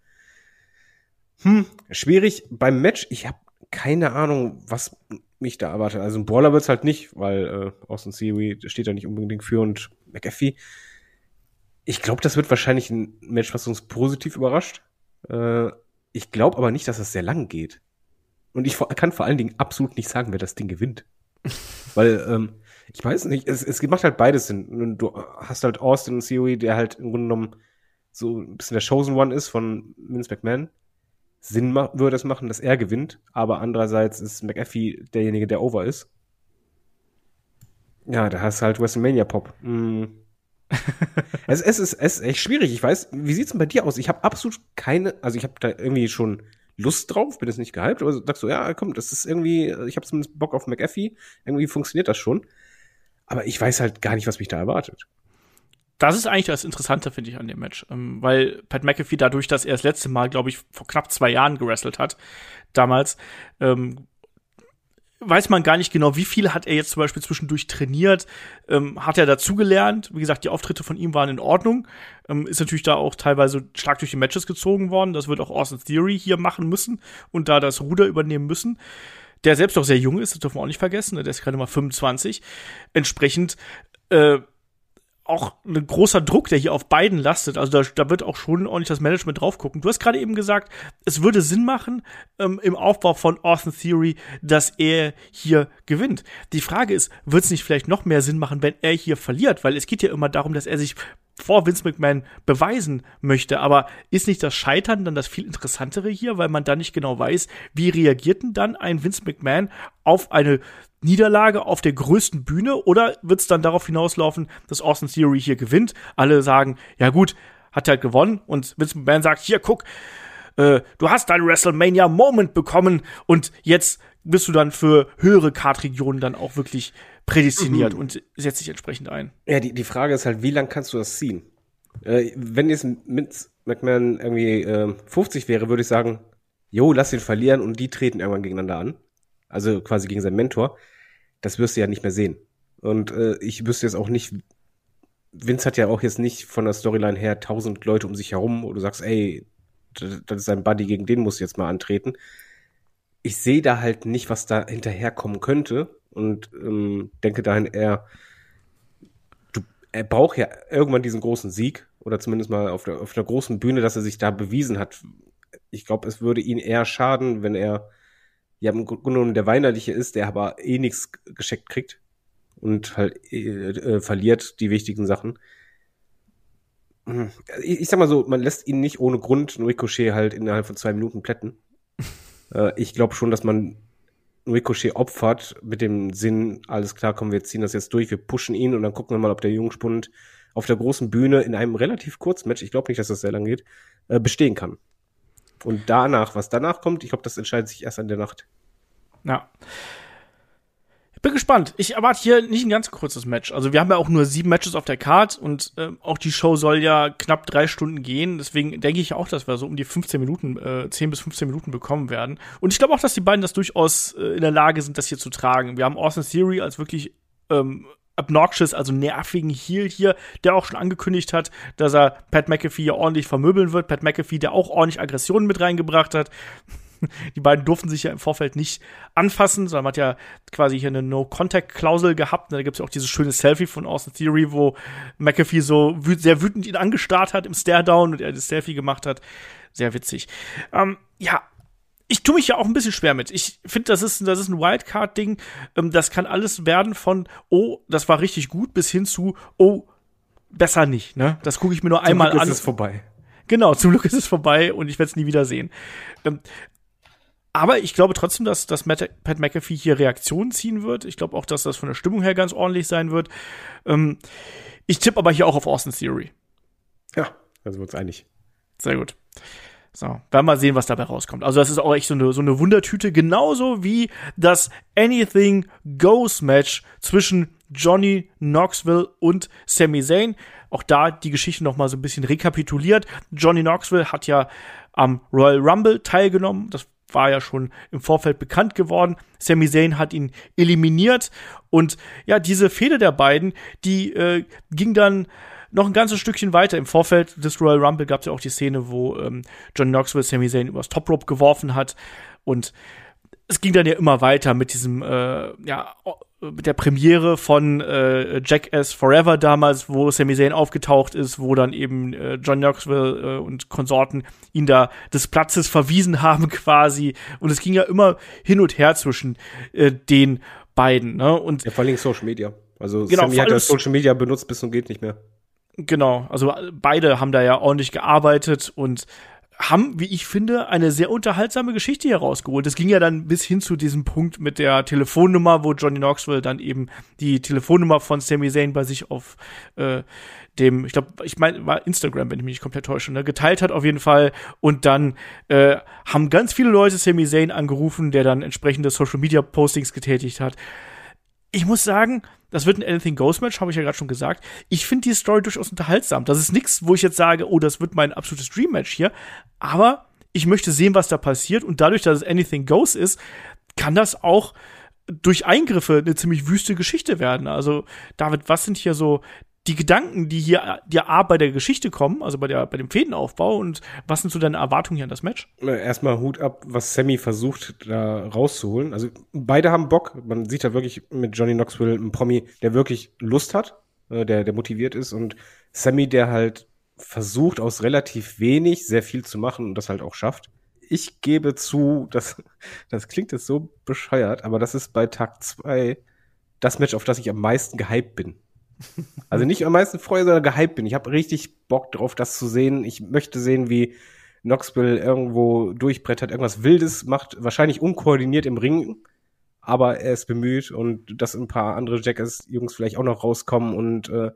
[SPEAKER 3] Hm, schwierig. Beim Match, ich habe keine Ahnung, was mich da erwartet. Also ein Brawler wird's halt nicht, weil äh, Austin Theory steht da nicht unbedingt für und McAfee. Ich glaube, das wird wahrscheinlich ein Match, was uns positiv überrascht. Äh, ich glaube aber nicht, dass das sehr lang geht. Und ich kann vor allen Dingen absolut nicht sagen, wer das Ding gewinnt. <laughs> weil ähm, ich weiß nicht, es, es macht halt beides Sinn. Du hast halt Austin und Theory, der halt im Grunde genommen so ein bisschen der Chosen One ist von Vince McMahon. Sinn würde es machen, dass er gewinnt, aber andererseits ist McAfee derjenige, der over ist. Ja, da hast du halt WrestleMania Pop. Mm. <laughs> es, es, ist, es ist echt schwierig. Ich weiß, wie sieht's denn bei dir aus? Ich habe absolut keine, also ich habe da irgendwie schon Lust drauf, bin jetzt nicht gehypt, aber sagst du, ja, komm, das ist irgendwie, ich habe zumindest Bock auf McAfee, irgendwie funktioniert das schon. Aber ich weiß halt gar nicht, was mich da erwartet
[SPEAKER 2] das ist eigentlich das Interessante, finde ich, an dem Match. Ähm, weil Pat McAfee dadurch, dass er das letzte Mal, glaube ich, vor knapp zwei Jahren gewrestelt hat, damals, ähm, weiß man gar nicht genau, wie viel hat er jetzt zum Beispiel zwischendurch trainiert, ähm, hat er dazugelernt. Wie gesagt, die Auftritte von ihm waren in Ordnung. Ähm, ist natürlich da auch teilweise stark durch die Matches gezogen worden. Das wird auch Austin Theory hier machen müssen und da das Ruder übernehmen müssen. Der selbst auch sehr jung ist, das dürfen wir auch nicht vergessen. Ne? Der ist gerade mal 25. Entsprechend äh, auch ein großer Druck, der hier auf beiden lastet. Also da, da wird auch schon ordentlich das Management drauf gucken. Du hast gerade eben gesagt, es würde Sinn machen ähm, im Aufbau von Austin Theory, dass er hier gewinnt. Die Frage ist, wird es nicht vielleicht noch mehr Sinn machen, wenn er hier verliert? Weil es geht ja immer darum, dass er sich vor Vince McMahon beweisen möchte. Aber ist nicht das Scheitern dann das viel interessantere hier, weil man dann nicht genau weiß, wie reagiert denn dann ein Vince McMahon auf eine Niederlage auf der größten Bühne oder wird es dann darauf hinauslaufen, dass Austin Theory hier gewinnt? Alle sagen, ja gut, hat halt gewonnen und Vince McMahon sagt, hier guck, äh, du hast dein WrestleMania Moment bekommen und jetzt bist du dann für höhere Kartregionen dann auch wirklich prädestiniert mhm. und setzt sich entsprechend ein.
[SPEAKER 3] Ja, die, die Frage ist halt, wie lang kannst du das ziehen? Äh, wenn jetzt mit McMahon irgendwie äh, 50 wäre, würde ich sagen, jo, lass ihn verlieren und die treten irgendwann gegeneinander an also quasi gegen seinen Mentor, das wirst du ja nicht mehr sehen. Und äh, ich wüsste jetzt auch nicht, Vince hat ja auch jetzt nicht von der Storyline her tausend Leute um sich herum, wo du sagst, ey, das ist sein Buddy, gegen den muss jetzt mal antreten. Ich sehe da halt nicht, was da hinterherkommen könnte und ähm, denke dahin eher, du, er braucht ja irgendwann diesen großen Sieg oder zumindest mal auf der, auf der großen Bühne, dass er sich da bewiesen hat. Ich glaube, es würde ihn eher schaden, wenn er ja im Grunde genommen der Weinerliche ist, der aber eh nichts gescheckt kriegt und halt äh, äh, verliert die wichtigen Sachen. Hm. Ich, ich, sag mal so, man lässt ihn nicht ohne Grund Ricochet halt innerhalb von zwei Minuten plätten. <laughs> äh, ich glaube schon, dass man Ricochet opfert mit dem Sinn, alles klar, komm, wir ziehen das jetzt durch, wir pushen ihn und dann gucken wir mal, ob der Jungspund auf der großen Bühne in einem relativ kurzen Match, ich glaube nicht, dass das sehr lang geht, äh, bestehen kann. Und danach, was danach kommt, ich glaube, das entscheidet sich erst an der Nacht.
[SPEAKER 2] Ja. Bin gespannt. Ich erwarte hier nicht ein ganz kurzes Match. Also wir haben ja auch nur sieben Matches auf der Card und äh, auch die Show soll ja knapp drei Stunden gehen. Deswegen denke ich auch, dass wir so um die 15 Minuten, äh, 10 bis 15 Minuten bekommen werden. Und ich glaube auch, dass die beiden das durchaus äh, in der Lage sind, das hier zu tragen. Wir haben Austin Theory als wirklich ähm, obnoxious, also nervigen Heel hier, der auch schon angekündigt hat, dass er Pat McAfee ja ordentlich vermöbeln wird. Pat McAfee, der auch ordentlich Aggressionen mit reingebracht hat. <laughs> Die beiden durften sich ja im Vorfeld nicht anfassen, sondern man hat ja quasi hier eine No-Contact-Klausel gehabt. Da gibt es ja auch dieses schöne Selfie von Austin Theory, wo McAfee so wüt sehr wütend ihn angestarrt hat im Stare-Down und er das Selfie gemacht hat. Sehr witzig. Ähm, ja, ich tue mich ja auch ein bisschen schwer mit. Ich finde, das ist, das ist ein Wildcard-Ding. Ähm, das kann alles werden von, oh, das war richtig gut, bis hin zu, oh, besser nicht. Ne? Das gucke ich mir nur zum einmal
[SPEAKER 3] Glück
[SPEAKER 2] an.
[SPEAKER 3] Ist es vorbei.
[SPEAKER 2] Genau, zum Glück ist es vorbei und ich werde es nie wieder sehen. Ähm, aber ich glaube trotzdem, dass, dass Matt, Pat McAfee hier Reaktionen ziehen wird. Ich glaube auch, dass das von der Stimmung her ganz ordentlich sein wird. Ähm, ich tippe aber hier auch auf Austin Theory.
[SPEAKER 3] Ja, also wird's einig.
[SPEAKER 2] Sehr gut. So, werden wir mal sehen, was dabei rauskommt. Also das ist auch echt so eine, so eine Wundertüte, genauso wie das Anything Goes Match zwischen Johnny Knoxville und Sami Zayn. Auch da die Geschichte noch mal so ein bisschen rekapituliert. Johnny Knoxville hat ja am Royal Rumble teilgenommen. Das war ja schon im Vorfeld bekannt geworden. Sami Zayn hat ihn eliminiert und ja, diese Fehde der beiden, die äh, ging dann noch ein ganzes Stückchen weiter. Im Vorfeld des Royal Rumble gab es ja auch die Szene, wo ähm, John Knoxville Sami Zayn übers Top Rope geworfen hat und es ging dann ja immer weiter mit diesem, äh, ja, mit der Premiere von äh, Jackass Forever damals, wo Sami Zayn aufgetaucht ist, wo dann eben äh, John Knoxville äh, und Konsorten ihn da des Platzes verwiesen <laughs> haben quasi. Und es ging ja immer hin und her zwischen äh, den beiden. Ne? Und
[SPEAKER 3] ja, vor allem Social Media. Also
[SPEAKER 2] genau,
[SPEAKER 3] Sammy hat das Social Media benutzt bis zum geht nicht mehr.
[SPEAKER 2] Genau, also beide haben da ja ordentlich gearbeitet und haben, wie ich finde, eine sehr unterhaltsame Geschichte hier rausgeholt. Es ging ja dann bis hin zu diesem Punkt mit der Telefonnummer, wo Johnny Knoxville dann eben die Telefonnummer von Sami Zayn bei sich auf äh, dem, ich glaube, ich meine, war Instagram, wenn ich mich nicht komplett täusche, ne, geteilt hat auf jeden Fall. Und dann äh, haben ganz viele Leute Sami Zayn angerufen, der dann entsprechende Social Media Postings getätigt hat. Ich muss sagen, das wird ein Anything Goes Match, habe ich ja gerade schon gesagt. Ich finde die Story durchaus unterhaltsam. Das ist nichts, wo ich jetzt sage, oh, das wird mein absolutes Dream Match hier. Aber ich möchte sehen, was da passiert. Und dadurch, dass es Anything Goes ist, kann das auch durch Eingriffe eine ziemlich wüste Geschichte werden. Also, David, was sind hier so die Gedanken, die hier die A bei der Geschichte kommen, also bei der bei dem Fädenaufbau und was sind so deine Erwartungen hier an das Match?
[SPEAKER 3] Erstmal Hut ab, was Sammy versucht da rauszuholen. Also beide haben Bock. Man sieht da wirklich mit Johnny Knoxville einen Promi, der wirklich Lust hat, äh, der der motiviert ist und Sammy, der halt versucht aus relativ wenig sehr viel zu machen und das halt auch schafft. Ich gebe zu, <laughs> dass das klingt jetzt so bescheuert, aber das ist bei Tag zwei das Match, auf das ich am meisten gehypt bin also nicht am meisten freue, sondern gehypt bin. Ich habe richtig Bock drauf, das zu sehen. Ich möchte sehen, wie Knoxville irgendwo durchbrettert, irgendwas Wildes macht, wahrscheinlich unkoordiniert im Ring, aber er ist bemüht und dass ein paar andere Jackass-Jungs vielleicht auch noch rauskommen und äh,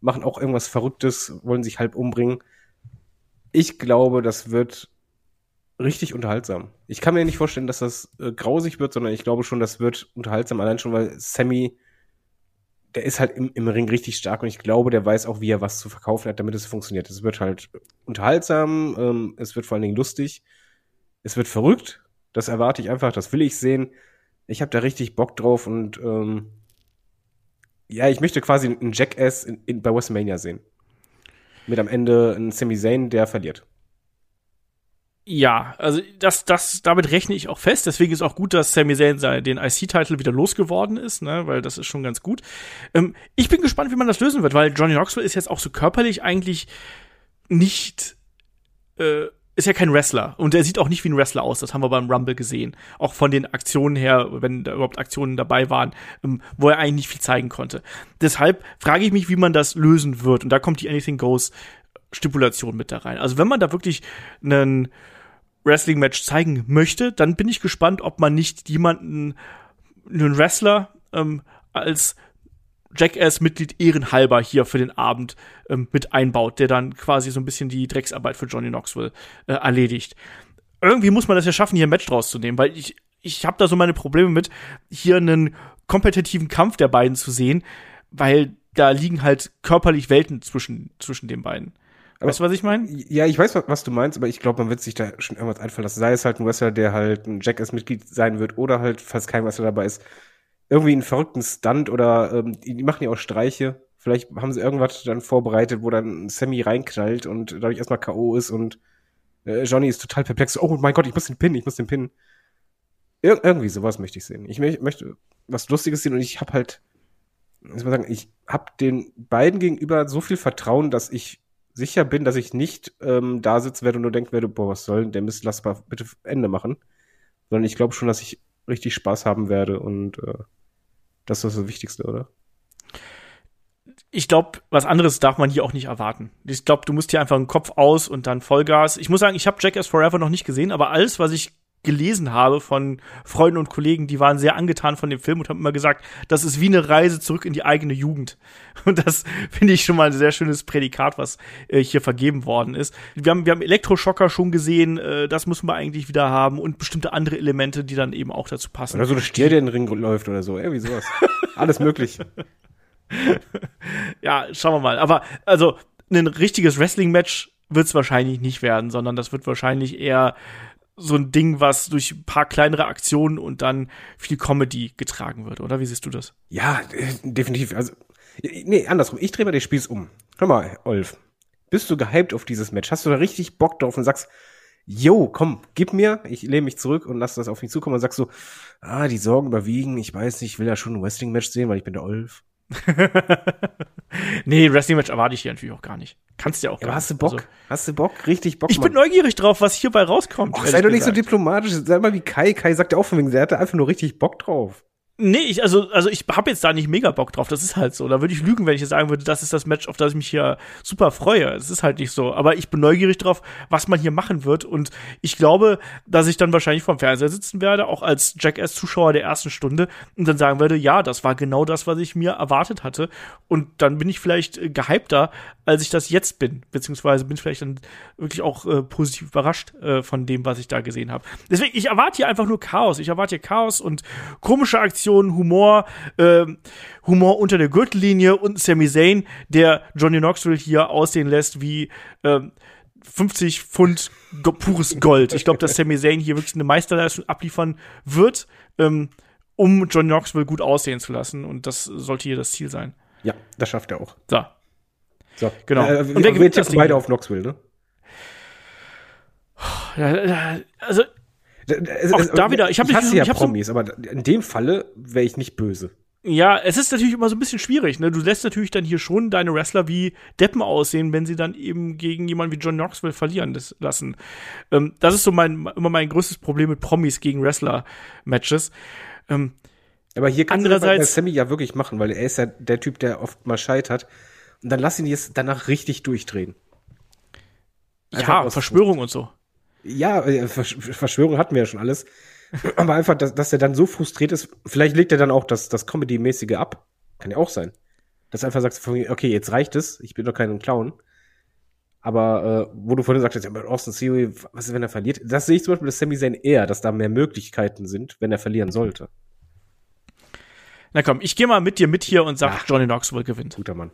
[SPEAKER 3] machen auch irgendwas Verrücktes, wollen sich halb umbringen. Ich glaube, das wird richtig unterhaltsam. Ich kann mir nicht vorstellen, dass das äh, grausig wird, sondern ich glaube schon, das wird unterhaltsam, allein schon, weil Sammy der ist halt im, im Ring richtig stark und ich glaube, der weiß auch, wie er was zu verkaufen hat, damit es funktioniert. Es wird halt unterhaltsam, ähm, es wird vor allen Dingen lustig, es wird verrückt. Das erwarte ich einfach, das will ich sehen. Ich habe da richtig Bock drauf und ähm, ja, ich möchte quasi einen Jackass in, in, bei WrestleMania sehen. Mit am Ende einen Sami Zayn, der verliert.
[SPEAKER 2] Ja, also das, das, damit rechne ich auch fest. Deswegen ist auch gut, dass Sami Zayn den IC-Titel wieder losgeworden ist, ne, weil das ist schon ganz gut. Ähm, ich bin gespannt, wie man das lösen wird, weil Johnny Knoxville ist jetzt auch so körperlich eigentlich nicht, äh, ist ja kein Wrestler und er sieht auch nicht wie ein Wrestler aus. Das haben wir beim Rumble gesehen. Auch von den Aktionen her, wenn da überhaupt Aktionen dabei waren, ähm, wo er eigentlich nicht viel zeigen konnte. Deshalb frage ich mich, wie man das lösen wird. Und da kommt die Anything Goes Stipulation mit da rein. Also wenn man da wirklich einen Wrestling-Match zeigen möchte, dann bin ich gespannt, ob man nicht jemanden, einen Wrestler, ähm, als Jackass-Mitglied ehrenhalber hier für den Abend ähm, mit einbaut, der dann quasi so ein bisschen die Drecksarbeit für Johnny Knoxville äh, erledigt. Irgendwie muss man das ja schaffen, hier ein Match draus zu nehmen, weil ich, ich habe da so meine Probleme mit, hier einen kompetitiven Kampf der beiden zu sehen, weil da liegen halt körperlich Welten zwischen, zwischen den beiden.
[SPEAKER 3] Aber-
[SPEAKER 2] weißt du, was ich meine?
[SPEAKER 3] Ja, ich weiß, was, du meinst, aber ich glaube, man wird sich da schon irgendwas einfallen lassen. Sei es halt ein Wrestler, der halt ein Jackass-Mitglied sein wird oder halt, falls kein Wrestler dabei ist, irgendwie einen verrückten Stunt oder ähm, die, machen ja auch Streiche. Vielleicht haben sie irgendwas dann vorbereitet, wo dann Sammy reinknallt und dadurch erstmal K.O. ist und äh, Johnny ist total perplex. Oh mein Gott, ich muss den Pin, ich muss den Pin. Ir irgendwie sowas möchte ich sehen. Ich mö- möchte was Lustiges sehen und ich habe halt, muss man sagen, ich habe den beiden gegenüber so viel Vertrauen, dass ich sicher bin, dass ich nicht ähm, da sitzen werde und nur denken werde, boah, was soll denn der Mist, lass mal bitte Ende machen. Sondern ich glaube schon, dass ich richtig Spaß haben werde und äh, das ist das Wichtigste, oder?
[SPEAKER 2] ich glaube, was anderes darf man hier auch nicht erwarten. Ich glaube, du musst hier einfach einen Kopf aus und dann Vollgas. Ich muss sagen, ich habe Jackass Forever noch nicht gesehen, aber alles, was ich gelesen habe von Freunden und Kollegen, die waren sehr angetan von dem Film und haben immer gesagt, das ist wie eine Reise zurück in die eigene Jugend. <laughs> Und das finde ich schon mal ein sehr schönes Prädikat, was äh, hier vergeben worden ist. Wir haben, wir haben Elektroschocker schon gesehen, äh, das müssen wir eigentlich wieder haben und bestimmte andere Elemente, die dann eben auch dazu passen.
[SPEAKER 3] Oder so eine Stier, der in den Ring läuft oder so, irgendwie sowas. <laughs> Alles möglich.
[SPEAKER 2] ja, schauen wir mal. Aber also ein richtiges Wrestling-Match wird es wahrscheinlich nicht werden, sondern das wird wahrscheinlich eher so ein Ding, was durch ein paar kleinere Aktionen und dann viel Comedy getragen wird, oder? Wie siehst du das?
[SPEAKER 3] Ja, äh, definitiv. Also, nee, andersrum. Ich drehe mal den Spieß um. Hör mal, Olf. Bist du gehypt auf dieses Match? Hast du da richtig Bock drauf und sagst, yo, komm, gib mir, ich lehne mich zurück und lass das auf mich zukommen und sagst so, ah, die Sorgen überwiegen, ich weiß nicht, ich will ja schon ein Wrestling-Match sehen, weil ich bin der Olf. <laughs>
[SPEAKER 2] nee, Wrestling-Match erwarte ich hier natürlich auch gar nicht. Kannst ja auch
[SPEAKER 3] Ja,
[SPEAKER 2] gar
[SPEAKER 3] aber hast du
[SPEAKER 2] nicht.
[SPEAKER 3] Bock?
[SPEAKER 2] Also,
[SPEAKER 3] hast du Bock? Richtig Bock?
[SPEAKER 2] ich bin
[SPEAKER 3] Mann.
[SPEAKER 2] neugierig drauf, was hierbei rauskommt.
[SPEAKER 3] Och, sei doch nicht so diplomatisch. Sei mal wie Kai. Kai sagt ja auch von wegen, der hatte einfach nur richtig Bock drauf.
[SPEAKER 2] Nee, ich, also, also ich habe jetzt da nicht mega Bock drauf. Das ist halt so. Da würde ich lügen, wenn ich jetzt sagen würde, das ist das Match, auf das ich mich hier super freue. Es ist halt nicht so. Aber ich bin neugierig drauf, was man hier machen wird. Und ich glaube, dass ich dann wahrscheinlich vorm Fernseher sitzen werde, auch als Jackass-Zuschauer der ersten Stunde, und dann sagen werde, ja, das war genau das, was ich mir erwartet hatte. Und dann bin ich vielleicht äh, gehypter, als ich das jetzt bin. Beziehungsweise bin ich vielleicht dann wirklich auch äh, positiv überrascht äh, von dem, was ich da gesehen habe. Deswegen, ich erwarte hier einfach nur Chaos. Ich erwarte hier Chaos und komische Aktionen, Humor, ähm, Humor unter der Gürtellinie und Sami Zayn, der Johnny Knoxville hier aussehen lässt wie ähm, 50 Pfund go pures Gold. Ich glaube, dass Sami Zayn hier wirklich eine Meisterleistung abliefern wird, ähm, um Johnny Knoxville gut aussehen zu lassen. Und das sollte hier das Ziel sein.
[SPEAKER 3] Ja, das schafft er auch.
[SPEAKER 2] So.
[SPEAKER 3] So.
[SPEAKER 2] Genau.
[SPEAKER 3] Äh,
[SPEAKER 2] Und wer
[SPEAKER 3] wir,
[SPEAKER 2] gewinnt
[SPEAKER 3] wir
[SPEAKER 2] das Ding?
[SPEAKER 3] beide auf Knoxville, ne?
[SPEAKER 2] Also, Auch da wieder, ich hab
[SPEAKER 3] ich
[SPEAKER 2] mich-
[SPEAKER 3] hasse ja
[SPEAKER 2] ich
[SPEAKER 3] Promis, aber in dem Falle wäre ich nicht böse.
[SPEAKER 2] Ja, es ist natürlich immer so ein bisschen schwierig. Ne? Du lässt natürlich dann hier schon deine Wrestler wie Deppen aussehen, wenn sie dann eben gegen jemanden wie John Knoxville verlieren das lassen. Ähm, das ist so mein, immer mein größtes Problem mit Promis gegen Wrestler-Matches. Ähm,
[SPEAKER 3] Aber hier kannst du das bei
[SPEAKER 2] Andererseits-
[SPEAKER 3] Sammy ja wirklich machen, weil er ist ja der Typ, der oft mal scheitert. Und dann lass ihn jetzt danach richtig durchdrehen. Einfach
[SPEAKER 2] ja, Verschwörung und so.
[SPEAKER 3] Ja, äh, Versch- Verschwörung hatten wir ja schon alles. <clears throat> Aber einfach, dass, dass er dann so frustriert ist, vielleicht legt er dann auch das, das Comedy-mäßige ab. Kann ja auch sein. Dass du einfach sagst, okay, jetzt reicht es, ich bin doch kein Clown. Aber äh, wo du vorhin sagtest, ja, mit Austin Theory, was ist, wenn er verliert? Das sehe ich zum Beispiel bei Sami Zayn eher, dass da mehr Möglichkeiten sind, wenn er verlieren sollte.
[SPEAKER 2] Na komm, ich gehe mal mit dir mit hier und sag,
[SPEAKER 3] Ja.
[SPEAKER 2] Johnny Knoxville gewinnt.
[SPEAKER 3] Guter Mann.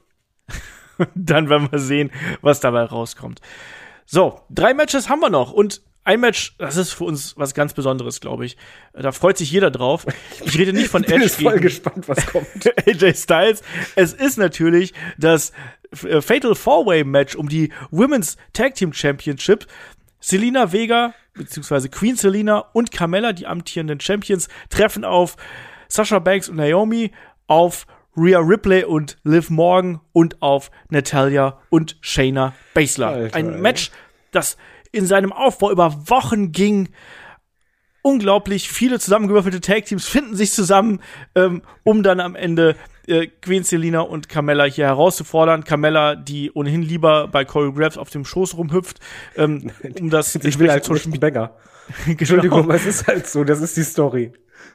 [SPEAKER 3] <laughs>
[SPEAKER 2] Dann werden wir sehen, was dabei rauskommt. So, drei Matches haben wir noch und ein Match, das ist für uns was ganz Besonderes, glaube ich. Da freut sich jeder drauf. Ich rede nicht von
[SPEAKER 3] Ich bin
[SPEAKER 2] Edge
[SPEAKER 3] voll gespannt, was kommt. <laughs>
[SPEAKER 2] AJ Styles. Es ist natürlich das äh, Fatal Four-Way Match um die Women's Tag Team Championship. Selina Vega, beziehungsweise Queen Selina und Carmella, die amtierenden Champions, treffen auf Sasha Banks und Naomi, auf Rhea Ripley und Liv Morgan und auf Natalia und Shayna Baszler.
[SPEAKER 3] Alter,
[SPEAKER 2] Ein. Match, das in seinem Aufbau über Wochen ging, unglaublich viele zusammengewürfelte Tag-Teams finden sich zusammen, ähm, um dann am Ende äh, Queen Selina und Carmella hier herauszufordern. Carmella, die ohnehin lieber bei Corey Graves auf dem Schoß rumhüpft, ähm, <laughs> um das
[SPEAKER 3] Ich will halt
[SPEAKER 2] Social
[SPEAKER 3] Banger.
[SPEAKER 2] Media. <laughs>
[SPEAKER 3] Entschuldigung, es ist halt so, das ist die Story.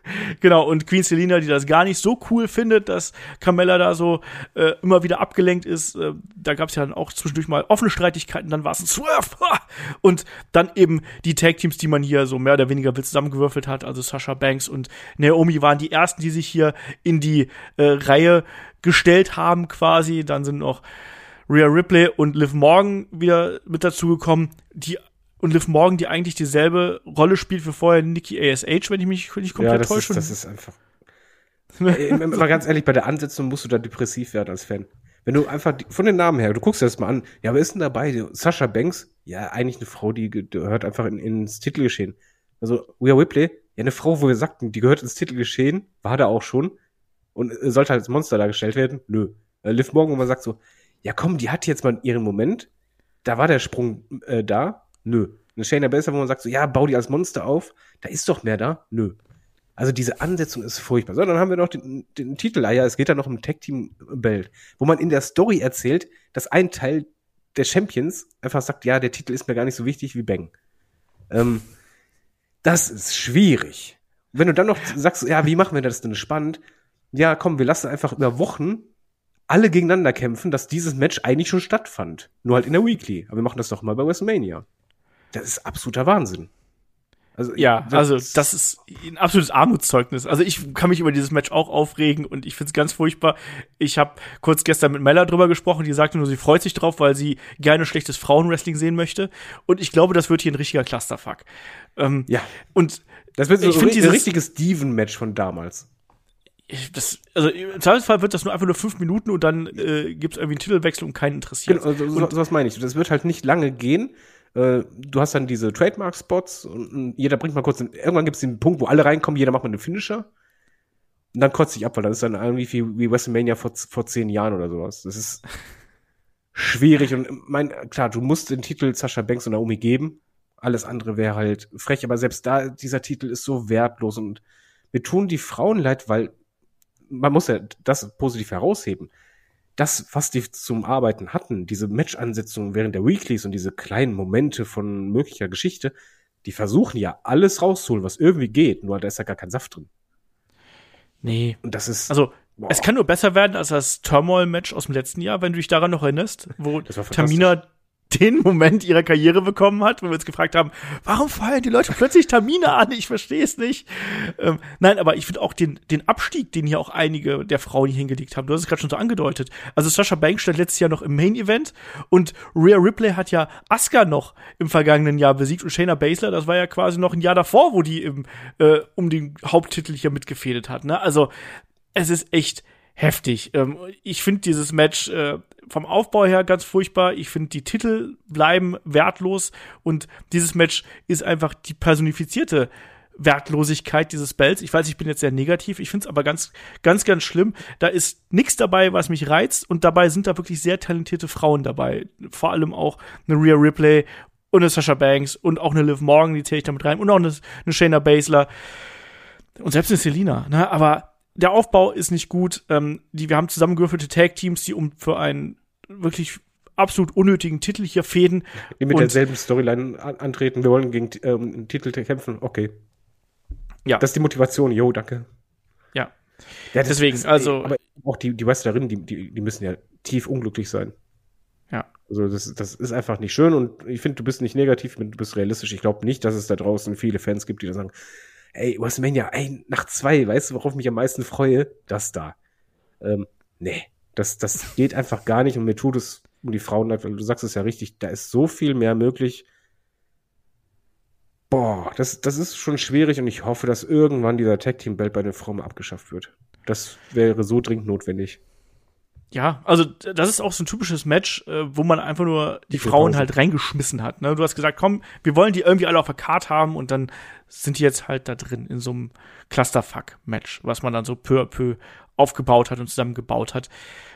[SPEAKER 3] <laughs>
[SPEAKER 2] Genau, und Queen Selina, die das gar nicht so cool findet, dass Carmella da so äh, immer wieder abgelenkt ist. Äh, da gab es ja dann auch zwischendurch mal offene Streitigkeiten, dann war es ein Swerve. Und dann eben die Tag-Teams, die man hier so mehr oder weniger zusammengewürfelt hat. Also Sasha Banks und Naomi waren die ersten, die sich hier in die äh, Reihe gestellt haben quasi. Dann sind noch Rhea Ripley und Liv Morgan wieder mit dazugekommen, die und Liv Morgan, die eigentlich dieselbe Rolle spielt wie vorher Nikki ASH, wenn ich mich nicht komplett
[SPEAKER 3] ja, das
[SPEAKER 2] täusche.
[SPEAKER 3] Ist, das ist einfach. <laughs> Mal ganz ehrlich, bei der Ansetzung musst du da depressiv werden als Fan. Wenn du einfach die, von den Namen her, du guckst dir das mal an, ja, wer ist denn dabei? Sascha Banks? Ja, eigentlich eine Frau, die gehört einfach in, ins Titelgeschehen. Also, Rhea Ripley, ja, eine Frau, wo wir sagten, die gehört ins Titelgeschehen, war da auch schon und äh, sollte halt als Monster dargestellt werden. Nö. Äh, Liv Morgan, wo man sagt so, ja komm, die hat jetzt mal ihren Moment, da war der Sprung äh, da, Nö. Eine Shayna Baszler, wo man sagt so, ja, bau die als Monster auf, da ist doch mehr da. Nö. Also diese Ansetzung ist furchtbar. So, dann haben wir noch den, den Titel, ah ja, es geht da noch um Tag Team Belt, wo man in der Story erzählt, dass ein Teil der Champions einfach sagt, ja, der Titel ist mir gar nicht so wichtig wie Bang. Ähm, das ist schwierig. Wenn du dann noch sagst, ja, wie machen wir das denn spannend? Ja, komm, wir lassen einfach über Wochen alle gegeneinander kämpfen, dass dieses Match eigentlich schon stattfand. Nur halt in der Weekly. Aber wir machen das doch mal bei WrestleMania. Das ist absoluter Wahnsinn.
[SPEAKER 2] Also, ja, das also das ist ein absolutes Armutszeugnis. Also ich kann mich über dieses Match auch aufregen und ich finde es ganz furchtbar. Ich habe kurz gestern mit Mella drüber gesprochen, die sagte nur, sie freut sich drauf, weil sie gerne schlechtes Frauenwrestling sehen möchte. Und ich glaube, das wird hier ein richtiger Clusterfuck.
[SPEAKER 3] Ähm, ja. Und das wird so, ich so ein richtiges Steven-Match von damals.
[SPEAKER 2] Das, also im Zweifelsfall wird das nur einfach nur fünf Minuten und dann äh, gibt es irgendwie einen Titelwechsel und keinen interessiert.
[SPEAKER 3] Genau, also, so, was meine ich. Das wird halt nicht lange gehen äh, du hast dann diese Trademark-Spots und jeder bringt mal kurz, irgendwann gibt es den Punkt, wo alle reinkommen, jeder macht mal einen Finisher. Und dann kotzt sich ab, weil das ist dann irgendwie wie, wie WrestleMania vor, vor zehn Jahren oder sowas. Das ist <laughs> schwierig und mein, klar, du musst den Titel Sascha Banks und Naomi geben. Alles andere wäre halt frech, aber selbst da, dieser Titel ist so wertlos und wir tun die Frauen leid, weil man muss ja das positiv herausheben das, was die zum Arbeiten hatten, diese Match-Ansetzungen während der Weeklies und diese kleinen Momente von möglicher Geschichte, die versuchen ja alles rauszuholen, was irgendwie geht, nur da ist ja gar kein Saft drin.
[SPEAKER 2] Nee. Und das ist. Also, boah. es kann nur besser werden als das Turmoil-Match aus dem letzten Jahr, wenn du dich daran noch erinnerst, wo Tamina den Moment ihrer Karriere bekommen hat, wo wir uns gefragt haben, warum feiern die Leute plötzlich Termine an? Ich verstehe es nicht. Ähm, nein, aber ich finde auch den, den Abstieg, den hier auch einige der Frauen hier hingelegt haben. Du hast es gerade schon so angedeutet. Also Sascha Banks stand letztes Jahr noch im Main Event und Rhea Ripley hat ja Asuka noch im vergangenen Jahr besiegt und Shayna Baszler, das war ja quasi noch ein Jahr davor, wo die im, äh, um den Haupttitel hier mitgefädelt hat. Ne? Also es ist echt heftig. Ähm, ich finde dieses Match äh, vom Aufbau her ganz furchtbar. Ich finde, die Titel bleiben wertlos und dieses Match ist einfach die personifizierte Wertlosigkeit dieses Bells. Ich weiß, ich bin jetzt sehr negativ. Ich finde es aber ganz, ganz, ganz schlimm. Da ist nichts dabei, was mich reizt. Und dabei sind da wirklich sehr talentierte Frauen dabei. Vor allem auch eine Rhea Ripley und eine Sasha Banks und auch eine Liv Morgan, die zähle ich damit rein. Und auch eine, eine Shayna Baszler. Und selbst eine Selina. Ne? Aber der Aufbau ist nicht gut. Ähm, die, wir haben zusammengewürfelte Tag-Teams, die um für einen wirklich absolut unnötigen Titel hier fäden.
[SPEAKER 3] Die mit derselben Storyline an antreten. Wir wollen gegen ähm, einen Titel kämpfen. Okay. Ja. Das ist die Motivation. Jo, danke.
[SPEAKER 2] Ja. ja Deswegen, ist, also.
[SPEAKER 3] Aber auch die, die Wrestlerinnen, die, die, die müssen ja tief unglücklich sein.
[SPEAKER 2] Ja.
[SPEAKER 3] Also das, das ist einfach nicht schön und ich finde, du bist nicht negativ, du bist realistisch. Ich glaube nicht, dass es da draußen viele Fans gibt, die da sagen, ey, WrestleMania ein nach zwei, weißt du, worauf ich mich am meisten freue? Das da. Ähm, nee, das, das geht einfach gar nicht und mir tut es um die Frauen leid, weil du sagst es ja richtig, da ist so viel mehr möglich. Boah, das, das ist schon schwierig und ich hoffe, dass irgendwann dieser Tag Team Belt bei den Frauen abgeschafft wird. Das wäre so dringend notwendig.
[SPEAKER 2] Ja, also das ist auch so ein typisches Match, äh, wo man einfach nur die, die Frauen halt reingeschmissen hat. Ne? Du hast gesagt, komm, wir wollen die irgendwie alle auf der Karte haben und dann sind die jetzt halt da drin in so einem Clusterfuck-Match, was man dann so peu à peu aufgebaut hat und zusammengebaut hat.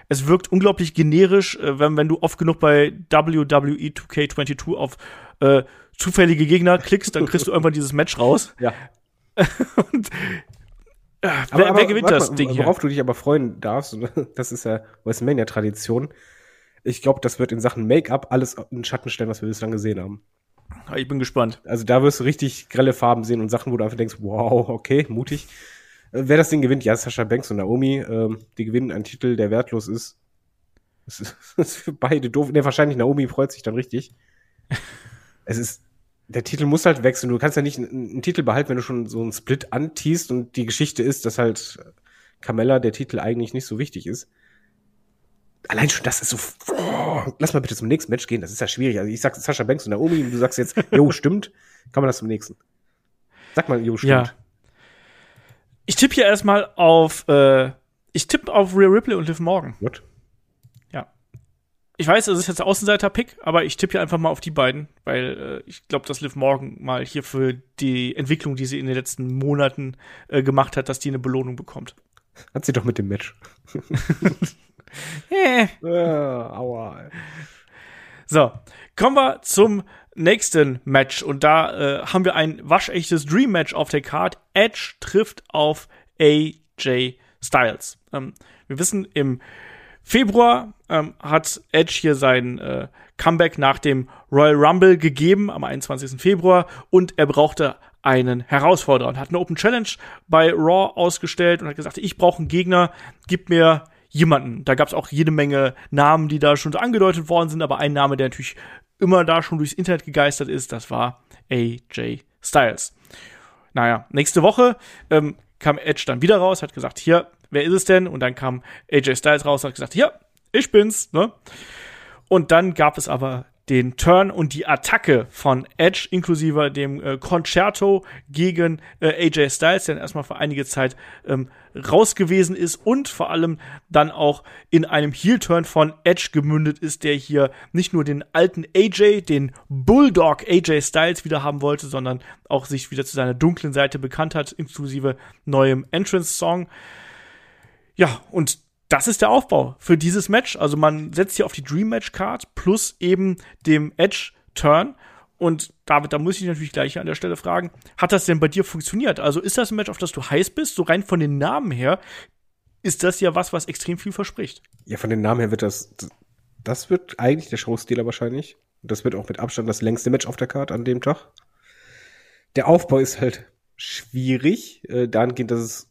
[SPEAKER 2] Es wirkt unglaublich generisch, äh, wenn, wenn du oft genug bei WWE 2K22 auf äh, zufällige Gegner klickst, dann kriegst du irgendwann dieses Match raus.
[SPEAKER 3] Ja. <laughs>
[SPEAKER 2] und wer, aber, aber, wer gewinnt das
[SPEAKER 3] mal,
[SPEAKER 2] Ding
[SPEAKER 3] hier? Worauf du dich aber freuen darfst, <laughs> das ist ja WrestleMania-Tradition. Ich glaube, das wird in Sachen Make-up alles in Schatten stellen, was wir bislang gesehen haben.
[SPEAKER 2] Ich bin gespannt.
[SPEAKER 3] Also da wirst du richtig grelle Farben sehen und Sachen, wo du einfach denkst, wow, okay, mutig. Äh, wer das Ding gewinnt, ja, Sascha Banks und Naomi, ähm, die gewinnen einen Titel, der wertlos ist. Das <laughs> ist, das ist für beide doof. Ne, wahrscheinlich Naomi freut sich dann richtig. <laughs> es ist, der Titel muss halt wechseln. Du kannst ja nicht einen, einen Titel behalten, wenn du schon so einen Split antiest und die Geschichte ist, dass halt Carmella der Titel eigentlich nicht so wichtig ist. Allein schon das ist so, oh, lass mal bitte zum nächsten Match gehen, das ist ja schwierig. Also ich sag Sascha Banks und Naomi und du sagst jetzt, <laughs> jo, stimmt, kann man das zum nächsten. Sag mal, jo, stimmt. Ja.
[SPEAKER 2] Ich tippe hier erstmal auf, äh, ich tippe auf Rhea Ripley und Liv Morgan.
[SPEAKER 3] What?
[SPEAKER 2] Ich weiß, es ist jetzt Außenseiter-Pick, aber ich tippe hier einfach mal auf die beiden, weil äh, ich glaube, dass Liv Morgan mal hier für die Entwicklung, die sie in den letzten Monaten äh, gemacht hat, dass die eine Belohnung bekommt.
[SPEAKER 3] Hat sie doch mit dem Match. <laughs>
[SPEAKER 2] äh. <laughs> aua. So, kommen wir zum nächsten Match und da äh, haben wir ein waschechtes Dream Match auf der Card. Edge trifft auf AJ Styles. Ähm, wir wissen, im Februar ähm, hat Edge hier sein äh, Comeback nach dem Royal Rumble gegeben am 21. Februar und er brauchte einen Herausforderer und hat eine Open Challenge bei Raw ausgestellt und hat gesagt, ich brauche einen Gegner, gib mir jemanden. Da gab es auch jede Menge Namen, die da schon angedeutet worden sind, aber ein Name, der natürlich immer da schon durchs Internet gegeistert ist, das war AJ Styles. Naja, nächste Woche ähm, kam Edge dann wieder raus, hat gesagt, hier, wer ist es denn? Und dann kam AJ Styles raus, hat gesagt, hier, ich bin's, ne? Und dann gab es aber den Turn und die Attacke von Edge inklusive dem äh, Concerto gegen äh, AJ Styles, der erstmal für einige Zeit ähm, raus gewesen ist und vor allem dann auch in einem Heel-Turn von Edge gemündet ist, der hier nicht nur den alten AJ, den Bulldog AJ Styles wieder haben wollte, sondern auch sich wieder zu seiner dunklen Seite bekannt hat, inklusive neuem Entrance-Song. Ja, und das ist der Aufbau für dieses Match. Also man setzt hier auf die Dream Match Card plus eben dem Edge Turn. Und David, da muss ich natürlich gleich an der Stelle fragen, hat das denn bei dir funktioniert? Also ist das ein Match, auf das du heiß bist? So rein von den Namen her ist das ja was, was extrem viel verspricht.
[SPEAKER 3] Ja, von den Namen her wird das, das wird eigentlich der Showstealer wahrscheinlich. Das wird auch mit Abstand das längste Match auf der Card an dem Tag. Der Aufbau ist halt schwierig, äh, dahingehend, dass es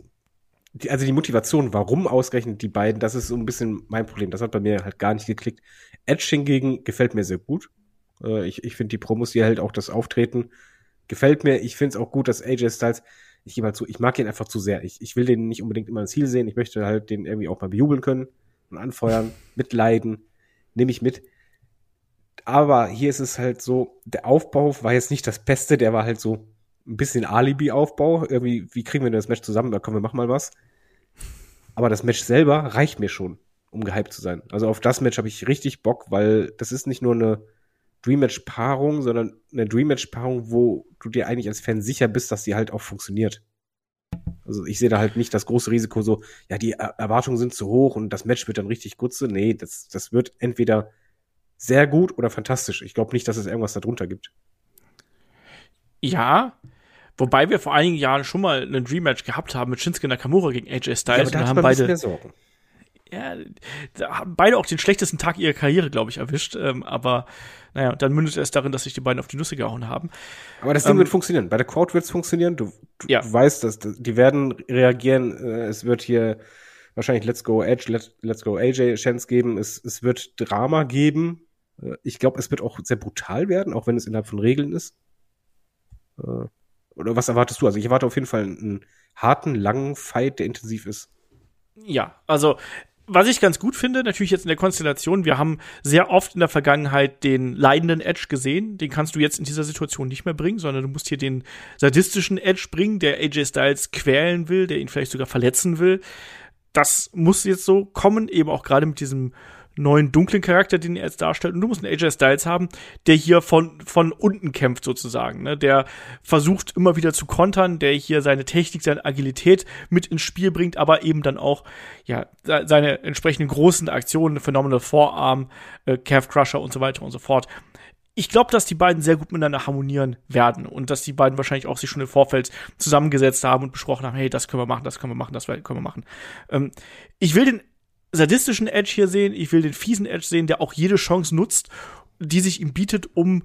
[SPEAKER 3] die, also die Motivation, warum ausgerechnet die beiden, das ist so ein bisschen mein Problem. Das hat bei mir halt gar nicht geklickt. Edge hingegen gefällt mir sehr gut. Äh, ich ich finde die Promos, die hält, auch das Auftreten, gefällt mir. Ich finde es auch gut, dass AJ Styles, ich gebe halt zu, ich mag ihn einfach zu sehr. Ich, ich will den nicht unbedingt immer ins Ziel sehen. Ich möchte halt den irgendwie auch mal bejubeln können und anfeuern, <laughs> mitleiden, nehme ich mit. Aber hier ist es halt so, der Aufbau war jetzt nicht das Beste, der war halt so ein bisschen Alibi-Aufbau. Irgendwie, wie kriegen wir denn das Match zusammen? Da kommen wir machen mal was. Aber das Match selber reicht mir schon, um gehypt zu sein. Also auf das Match habe ich richtig Bock, weil das ist nicht nur eine Dream Match Paarung, sondern eine Dream Match Paarung, wo du dir eigentlich als Fan sicher bist, dass die halt auch funktioniert. Also ich sehe da halt nicht das große Risiko so, ja, die Erwartungen sind zu hoch und das Match wird dann richtig gutze. Nee, das, das wird entweder sehr gut oder fantastisch. Ich glaube nicht, dass es irgendwas darunter gibt.
[SPEAKER 2] Ja, wobei wir vor einigen Jahren schon mal einen Match gehabt haben mit Shinsuke Nakamura gegen AJ Styles. Ja, aber
[SPEAKER 3] da und haben beide Sorgen.
[SPEAKER 2] Ja, da haben beide auch den schlechtesten Tag ihrer Karriere, glaube ich, erwischt. Ähm, aber naja, dann mündet es darin, dass sich die beiden auf die Nüsse gehauen haben.
[SPEAKER 3] Aber das Ding ähm, wird funktionieren. Bei der Crowd wird es funktionieren. Du, du, ja. du weißt, dass die werden reagieren. Äh, es wird hier wahrscheinlich Let's Go Edge, Let's, Let's Go AJ Chance geben. Es, es wird Drama geben. Äh, ich glaube, es wird auch sehr brutal werden, auch wenn es innerhalb von Regeln ist. Oder was erwartest du? Also ich erwarte auf jeden Fall einen harten, langen Fight, der intensiv ist.
[SPEAKER 2] Ja, also was ich ganz gut finde, natürlich jetzt in der Konstellation, wir haben sehr oft in der Vergangenheit den leidenden Edge gesehen. Den kannst du jetzt in dieser Situation nicht mehr bringen, sondern du musst hier den sadistischen Edge bringen, der AJ Styles quälen will, der ihn vielleicht sogar verletzen will. Das muss jetzt so kommen, eben auch gerade mit diesem neuen dunklen Charakter, den er jetzt darstellt. Und du musst einen AJ Styles haben, der hier von, von unten kämpft sozusagen, ne? der versucht immer wieder zu kontern, der hier seine Technik, seine Agilität mit ins Spiel bringt, aber eben dann auch, ja, seine entsprechenden großen Aktionen, Phenomenal Vorarm, äh, Calf Crusher und so weiter und so fort. Ich glaube, dass die beiden sehr gut miteinander harmonieren werden und dass die beiden wahrscheinlich auch sich schon im Vorfeld zusammengesetzt haben und besprochen haben, hey, das können wir machen, das können wir machen, das können wir machen. Ähm, ich will den sadistischen Edge hier sehen, ich will den fiesen Edge sehen, der auch jede Chance nutzt, die sich ihm bietet, um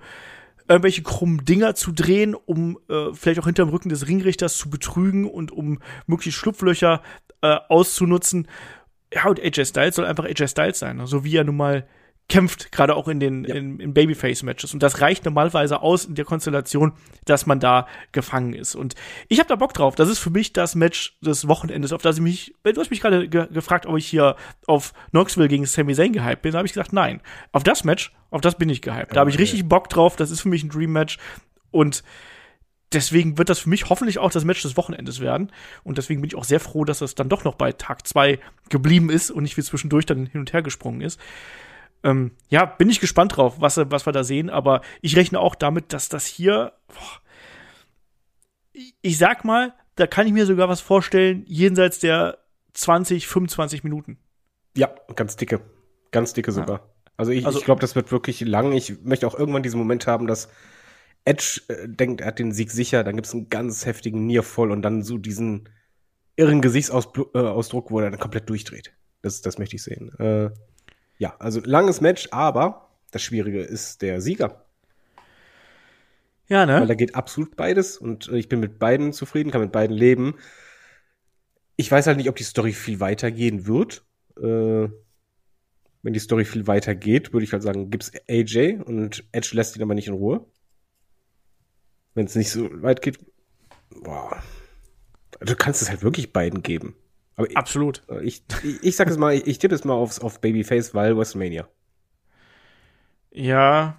[SPEAKER 2] irgendwelche krummen Dinger zu drehen, um äh, vielleicht auch hinterm Rücken des Ringrichters zu betrügen und um möglichst Schlupflöcher äh, auszunutzen. Ja, und AJ Styles soll einfach AJ Styles sein, ne? so wie er nun mal kämpft, gerade auch in den ja. in, in Babyface-Matches. Und das reicht normalerweise aus in der Konstellation, dass man da gefangen ist. Und ich habe da Bock drauf. Das ist für mich das Match des Wochenendes, auf das ich mich, du hast mich gerade ge gefragt, ob ich hier auf Knoxville gegen Sami Zayn gehypt bin. Da habe ich gesagt, nein. Auf das Match, auf das bin ich gehypt. Da habe ich richtig Bock drauf. Das ist für mich ein Dream-Match. Und deswegen wird das für mich hoffentlich auch das Match des Wochenendes werden. Und deswegen bin ich auch sehr froh, dass es dann doch noch bei Tag 2 geblieben ist und nicht wie zwischendurch dann hin und her gesprungen ist. Ähm, ja, bin ich gespannt drauf, was, was wir da sehen, aber ich rechne auch damit, dass das hier, boah, ich sag mal, da kann ich mir sogar was vorstellen, jenseits der 20, 25 Minuten.
[SPEAKER 3] Ja, ganz dicke. Ganz dicke sogar. Ja. Also ich, also, ich glaube, das wird wirklich lang. Ich möchte auch irgendwann diesen Moment haben, dass Edge äh, denkt, er hat den Sieg sicher, dann gibt es einen ganz heftigen Nearfall und dann so diesen irren Gesichtsausdruck, äh, wo er dann komplett durchdreht. Das, das möchte ich sehen. Äh, ja, also langes Match, aber das Schwierige ist der Sieger.
[SPEAKER 2] Ja, ne?
[SPEAKER 3] Weil da geht absolut beides und ich bin mit beiden zufrieden, kann mit beiden leben. Ich weiß halt nicht, ob die Story viel weitergehen wird. Äh, wenn die Story viel weiter geht, würde ich halt sagen, gibt's AJ und Edge lässt ihn aber nicht in Ruhe. Wenn es nicht so weit geht, boah, du kannst es halt wirklich beiden geben.
[SPEAKER 2] Aber Absolut.
[SPEAKER 3] Ich, ich, ich sag es mal, ich, ich tippe es mal aufs, auf Babyface, weil WrestleMania.
[SPEAKER 2] Ja.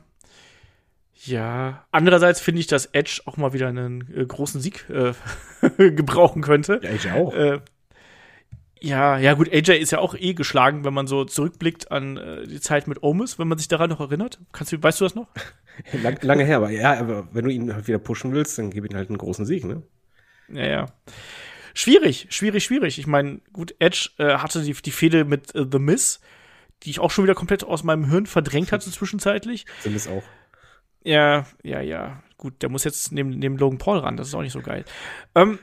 [SPEAKER 2] Ja. Andererseits finde ich, dass Edge auch mal wieder einen äh, großen Sieg äh, <laughs> gebrauchen könnte.
[SPEAKER 3] Ja, AJ auch.
[SPEAKER 2] Äh, ja, ja gut, AJ ist ja auch eh geschlagen, wenn man so zurückblickt an äh, die Zeit mit Omis, wenn man sich daran noch erinnert. Kannst du, weißt du das noch? <laughs>
[SPEAKER 3] Lang, lange her, aber ja, aber wenn du ihn halt wieder pushen willst, dann gib ihm halt einen großen Sieg, ne?
[SPEAKER 2] Ja, ja schwierig, schwierig, schwierig. Ich meine, gut, Edge äh, hatte die, die Fehde mit äh, The Miz, die ich auch schon wieder komplett aus meinem Hirn verdrängt hatte zwischenzeitlich.
[SPEAKER 3] The Miz auch.
[SPEAKER 2] Ja, ja, ja. Gut, der muss jetzt neben, neben Logan Paul ran, das ist auch nicht so geil. Ähm,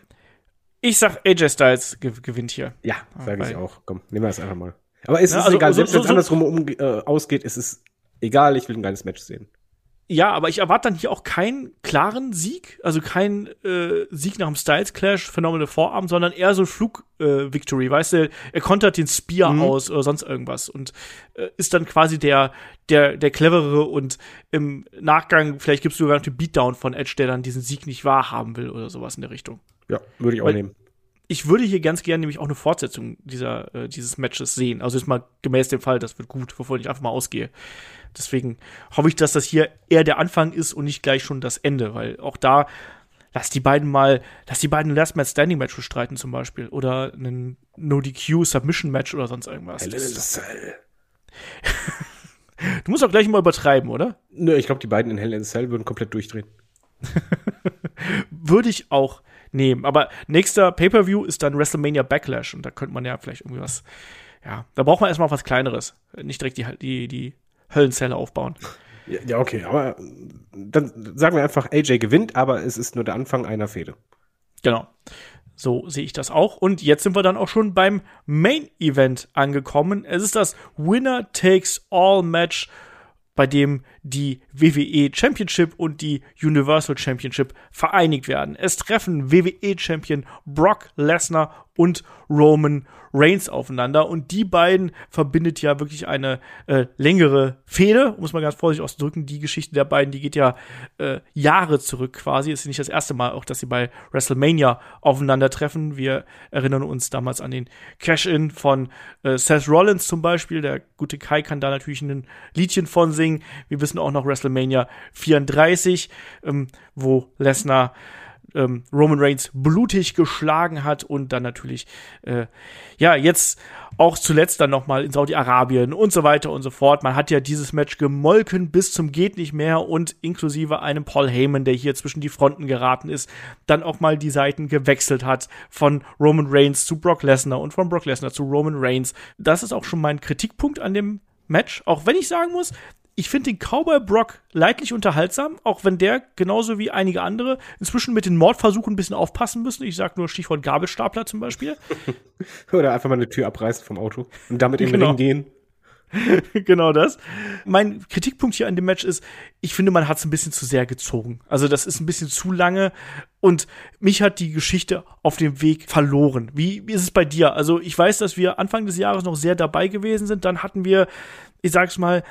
[SPEAKER 2] ich sag, AJ Styles ge gewinnt hier.
[SPEAKER 3] Ja, sage ich auch. Komm, nehmen wir das einfach mal. Aber es ist also, egal, selbst so, wenn es andersrum um, äh, ausgeht, ist es egal, ich will ein geiles Match sehen.
[SPEAKER 2] Ja, aber ich erwarte dann hier auch keinen klaren Sieg, also keinen äh, Sieg nach dem Styles Clash, phänomenale Vorabend, sondern eher so Flug-Victory, äh, weißt du, er kontert den Spear mhm. aus oder sonst irgendwas und äh, ist dann quasi der, der, der cleverere und im Nachgang, vielleicht gibst du sogar noch den Beatdown von Edge, der dann diesen Sieg nicht wahrhaben will oder sowas in der Richtung.
[SPEAKER 3] Ja, würde ich auch Weil, nehmen
[SPEAKER 2] ich würde hier ganz gerne nämlich auch eine Fortsetzung dieser, äh, dieses Matches sehen. Also ist mal gemäß dem Fall, das wird gut, wovon ich einfach mal ausgehe. Deswegen hoffe ich, dass das hier eher der Anfang ist und nicht gleich schon das Ende, weil auch da lass die beiden mal, lass die beiden ein Last Man Standing Match bestreiten zum Beispiel oder einen No DQ Submission Match oder sonst irgendwas. <laughs> du musst auch gleich mal übertreiben, oder?
[SPEAKER 3] Nö, ich glaube, die beiden in Hell in the Cell würden komplett durchdrehen. <laughs>
[SPEAKER 2] Würde ich auch nehmen. Aber nächster Pay-Per-View ist dann WrestleMania Backlash und da könnte man ja vielleicht irgendwie was, ja, da braucht man erstmal was Kleineres. Nicht direkt die, die, die Höllenzelle aufbauen.
[SPEAKER 3] Ja, okay, aber dann sagen wir einfach, AJ gewinnt, aber es ist nur der Anfang einer Fehde.
[SPEAKER 2] Genau. So sehe ich das auch. Und jetzt sind wir dann auch schon beim Main Event angekommen. Es ist das Winner Takes All Match, bei dem die WWE Championship und die Universal Championship vereinigt werden. Es treffen WWE Champion Brock Lesnar und Roman Reigns aufeinander. Und die beiden verbindet ja wirklich eine äh, längere Fehde, muss man ganz vorsichtig ausdrücken. Die Geschichte der beiden, die geht ja äh, Jahre zurück quasi. Ist nicht das erste Mal auch, dass sie bei WrestleMania aufeinandertreffen. Wir erinnern uns damals an den Cash-In von äh, Seth Rollins zum Beispiel. Der gute Kai kann da natürlich ein Liedchen von singen. Wir wissen auch noch WrestleMania 34, ähm, wo Lesnar ähm, Roman Reigns blutig geschlagen hat und dann natürlich, äh, ja, jetzt auch zuletzt dann nochmal in Saudi-Arabien und so weiter und so fort. Man hat ja dieses Match gemolken bis zum geht nicht mehr und inklusive einem Paul Heyman, der hier zwischen die Fronten geraten ist, dann auch mal die Seiten gewechselt hat von Roman Reigns zu Brock Lesnar und von Brock Lesnar zu Roman Reigns. Das ist auch schon mein Kritikpunkt an dem Match, auch wenn ich sagen muss, ich finde den Cowboy Brock leidlich unterhaltsam, auch wenn der genauso wie einige andere inzwischen mit den Mordversuchen ein bisschen aufpassen müssen. Ich sag nur Stichwort Gabelstapler zum Beispiel. <laughs>
[SPEAKER 3] Oder einfach mal eine Tür abreißen vom Auto und damit in den genau. Ring gehen. <laughs>
[SPEAKER 2] genau das. Mein Kritikpunkt hier an dem Match ist, ich finde, man hat es ein bisschen zu sehr gezogen. Also das ist ein bisschen zu lange und mich hat die Geschichte auf dem Weg verloren. Wie, wie ist es bei dir? Also ich weiß, dass wir Anfang des Jahres noch sehr dabei gewesen sind. Dann hatten wir, ich sag's mal,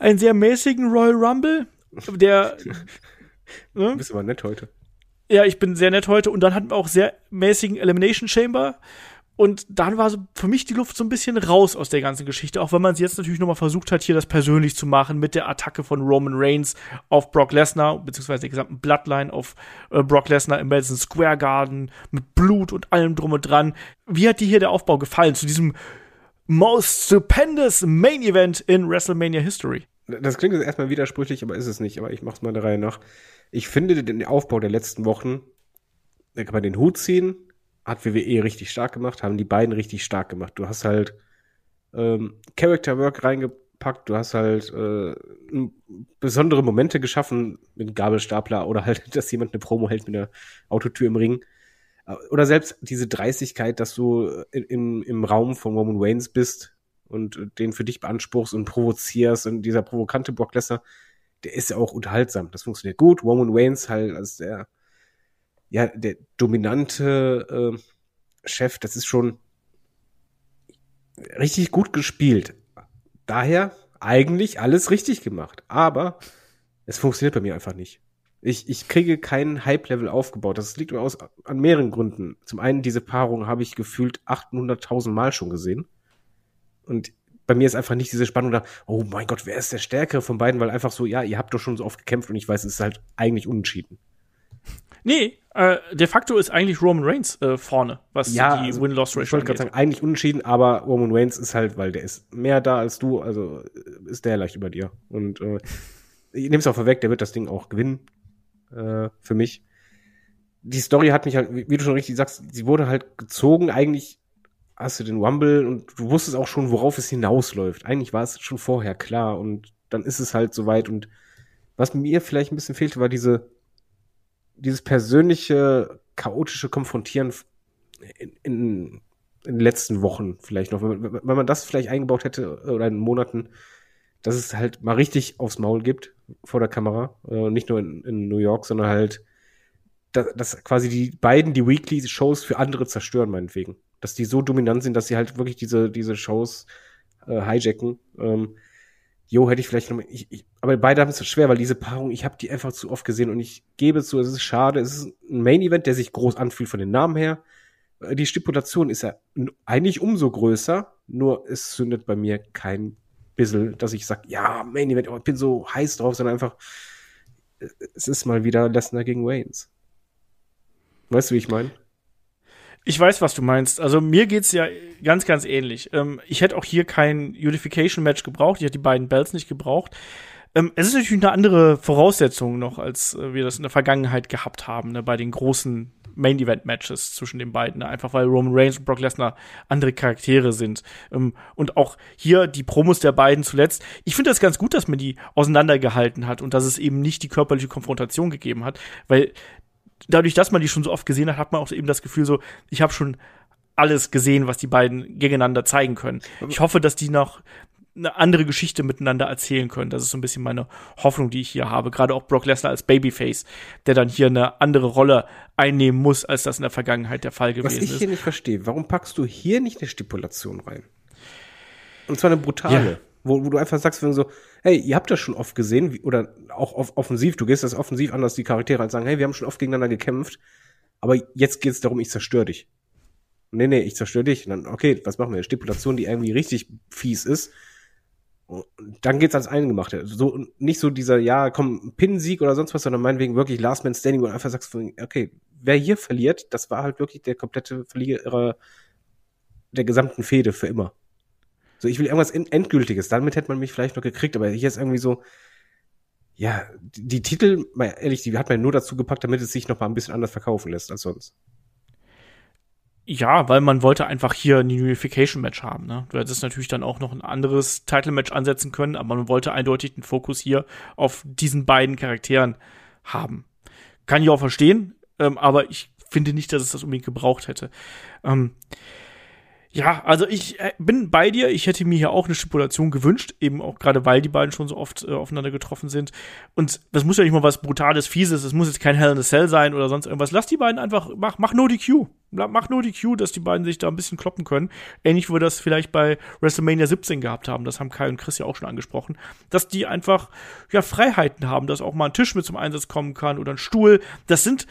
[SPEAKER 2] einen sehr mäßigen Royal Rumble, der. <laughs>
[SPEAKER 3] ne? Du bist aber nett heute.
[SPEAKER 2] Ja, ich bin sehr nett heute. Und dann hatten wir auch sehr mäßigen Elimination Chamber. Und dann war so für mich die Luft so ein bisschen raus aus der ganzen Geschichte, auch wenn man es jetzt natürlich nochmal versucht hat, hier das persönlich zu machen mit der Attacke von Roman Reigns auf Brock Lesnar, beziehungsweise der gesamten Bloodline auf äh, Brock Lesnar im Madison Square Garden mit Blut und allem drum und dran. Wie hat dir hier der Aufbau gefallen zu diesem most stupendous Main Event in WrestleMania History?
[SPEAKER 3] Das klingt jetzt erstmal widersprüchlich, aber ist es nicht. Aber ich mach's mal der Reihe nach. Ich finde den Aufbau der letzten Wochen, da kann man den Hut ziehen, hat WWE richtig stark gemacht, haben die beiden richtig stark gemacht. Du hast halt ähm, Character Work reingepackt, du hast halt äh, besondere Momente geschaffen mit Gabelstapler oder halt, <laughs> dass jemand eine Promo hält mit einer Autotür im Ring. Äh, oder selbst diese Dreistigkeit, dass du in, im, im Raum von Roman Waynes bist und den für dich beanspruchst und provozierst und dieser provokante Brock Lesnar, der ist ja auch unterhaltsam. Das funktioniert gut. Roman Waynes halt als der ja, der dominante äh, Chef, das ist schon richtig gut gespielt. Daher eigentlich alles richtig gemacht. Aber es funktioniert bei mir einfach nicht. Ich, ich kriege keinen Hype-Level aufgebaut. Das liegt aus, an mehreren Gründen. Zum einen, diese Paarung habe ich gefühlt 800.000 Mal schon gesehen. Und bei mir ist einfach nicht diese Spannung da, oh mein Gott, wer ist der Stärkere von beiden? Weil einfach so, ja, ihr habt doch schon so oft gekämpft und ich weiß, es ist halt eigentlich unentschieden.
[SPEAKER 2] Nee, äh, de facto ist eigentlich Roman Reigns äh, vorne, was
[SPEAKER 3] ja,
[SPEAKER 2] die
[SPEAKER 3] also,
[SPEAKER 2] Win-Loss-Ratio
[SPEAKER 3] Ich wollte gerade sagen, eigentlich unentschieden, aber Roman Reigns ist halt, weil der ist mehr da als du, also äh, ist der leicht über dir. Und äh, ich nehme es auch vorweg, der wird das Ding auch gewinnen äh, für mich. Die Story hat mich halt, wie du schon richtig sagst, sie wurde halt gezogen. Eigentlich hast du den Rumble und du wusstest auch schon, worauf es hinausläuft. Eigentlich war es schon vorher klar und dann ist es halt soweit. Und was mir vielleicht ein bisschen fehlte, war diese dieses persönliche, chaotische Konfrontieren in, in, in den letzten Wochen vielleicht noch, wenn man, wenn man das vielleicht eingebaut hätte oder in Monaten, dass es halt mal richtig aufs Maul gibt vor der Kamera, äh, nicht nur in, in New York, sondern halt, dass, dass quasi die beiden die Weekly-Shows für andere zerstören, meinetwegen. Dass die so dominant sind, dass sie halt wirklich diese, diese Shows äh, hijacken. Ähm, jo, hätte ich vielleicht noch, ich, ich, aber beide haben es schwer, weil diese Paarung, ich habe die einfach zu oft gesehen und ich gebe zu, es ist schade, es ist ein Main-Event, der sich groß anfühlt von den Namen her. Äh, die Stipulation ist ja eigentlich umso größer, nur es zündet bei mir kein bisschen, dass ich sage, ja, Main-Event, oh, ich bin so heiß drauf, sondern einfach, äh, es ist mal wieder Lesnar gegen Waynes. Weißt du, wie ich meine?
[SPEAKER 2] Ich weiß, was du meinst. Also mir geht's ja ganz, ganz ähnlich. Ähm, ich hätte auch hier kein Unification-Match gebraucht. Ich hätte die beiden Bells nicht gebraucht. Ähm, es ist natürlich eine andere Voraussetzung noch, als äh, wir das in der Vergangenheit gehabt haben, ne, bei den großen Main-Event-Matches zwischen den beiden. Ne? Einfach weil Roman Reigns und Brock Lesnar andere Charaktere sind. Ähm, und auch hier die Promos der beiden zuletzt. Ich finde das ganz gut, dass man die auseinandergehalten hat und dass es eben nicht die körperliche Konfrontation gegeben hat, weil dadurch, dass man die schon so oft gesehen hat, hat man auch eben das Gefühl so, ich habe schon alles gesehen, was die beiden gegeneinander zeigen können. Ich hoffe, dass die noch eine andere Geschichte miteinander erzählen können. Das ist so ein bisschen meine Hoffnung, die ich hier habe. Gerade auch Brock Lesnar als Babyface, der dann hier eine andere Rolle einnehmen muss, als das in der Vergangenheit der Fall gewesen ist. Was
[SPEAKER 3] ich hier nicht verstehe, warum packst du hier nicht eine Stipulation rein? Und zwar eine brutale. Ja. Wo, wo du einfach sagst, so, hey, ihr habt das schon oft gesehen, wie, oder auch off offensiv, du gehst das offensiv an, dass die Charaktere halt sagen, hey, wir haben schon oft gegeneinander gekämpft, aber jetzt geht es darum, ich zerstöre dich. Nee, nee, ich zerstöre dich. Und dann, okay, was machen wir? Stipulation, die irgendwie richtig fies ist. Und dann geht's ans Eingemachte. So, nicht so dieser, ja, komm, Pin-Sieg oder sonst was, sondern meinetwegen wirklich Last Man Standing, wo du einfach sagst, okay, wer hier verliert, das war halt wirklich der komplette Verlierer der gesamten Fehde für immer. So, ich will irgendwas Endgültiges. Damit hätte man mich vielleicht noch gekriegt, aber hier ist irgendwie so, ja, die, die Titel, mal ehrlich, die hat man nur dazu gepackt, damit es sich noch mal ein bisschen anders verkaufen lässt als sonst.
[SPEAKER 2] Ja, weil man wollte einfach hier ein Unification-Match haben. Ne? Du hättest natürlich dann auch noch ein anderes Title-Match ansetzen können, aber man wollte eindeutig den Fokus hier auf diesen beiden Charakteren haben. Kann ich auch verstehen, ähm, aber ich finde nicht, dass es das unbedingt gebraucht hätte. Ähm, Ja, also ich äh, bin bei dir. Ich hätte mir hier auch eine Stipulation gewünscht, eben auch gerade weil die beiden schon so oft äh, aufeinander getroffen sind. Und das muss ja nicht mal was Brutales, Fieses, es muss jetzt kein Hell in a Cell sein oder sonst irgendwas. Lass die beiden einfach, mach, mach nur die Q. Mach nur die Q, dass die beiden sich da ein bisschen kloppen können. Ähnlich wie wir das vielleicht bei WrestleMania 17 gehabt haben. Das haben Kai und Chris ja auch schon angesprochen. Dass die einfach, ja, Freiheiten haben, dass auch mal ein Tisch mit zum Einsatz kommen kann oder ein Stuhl. Das sind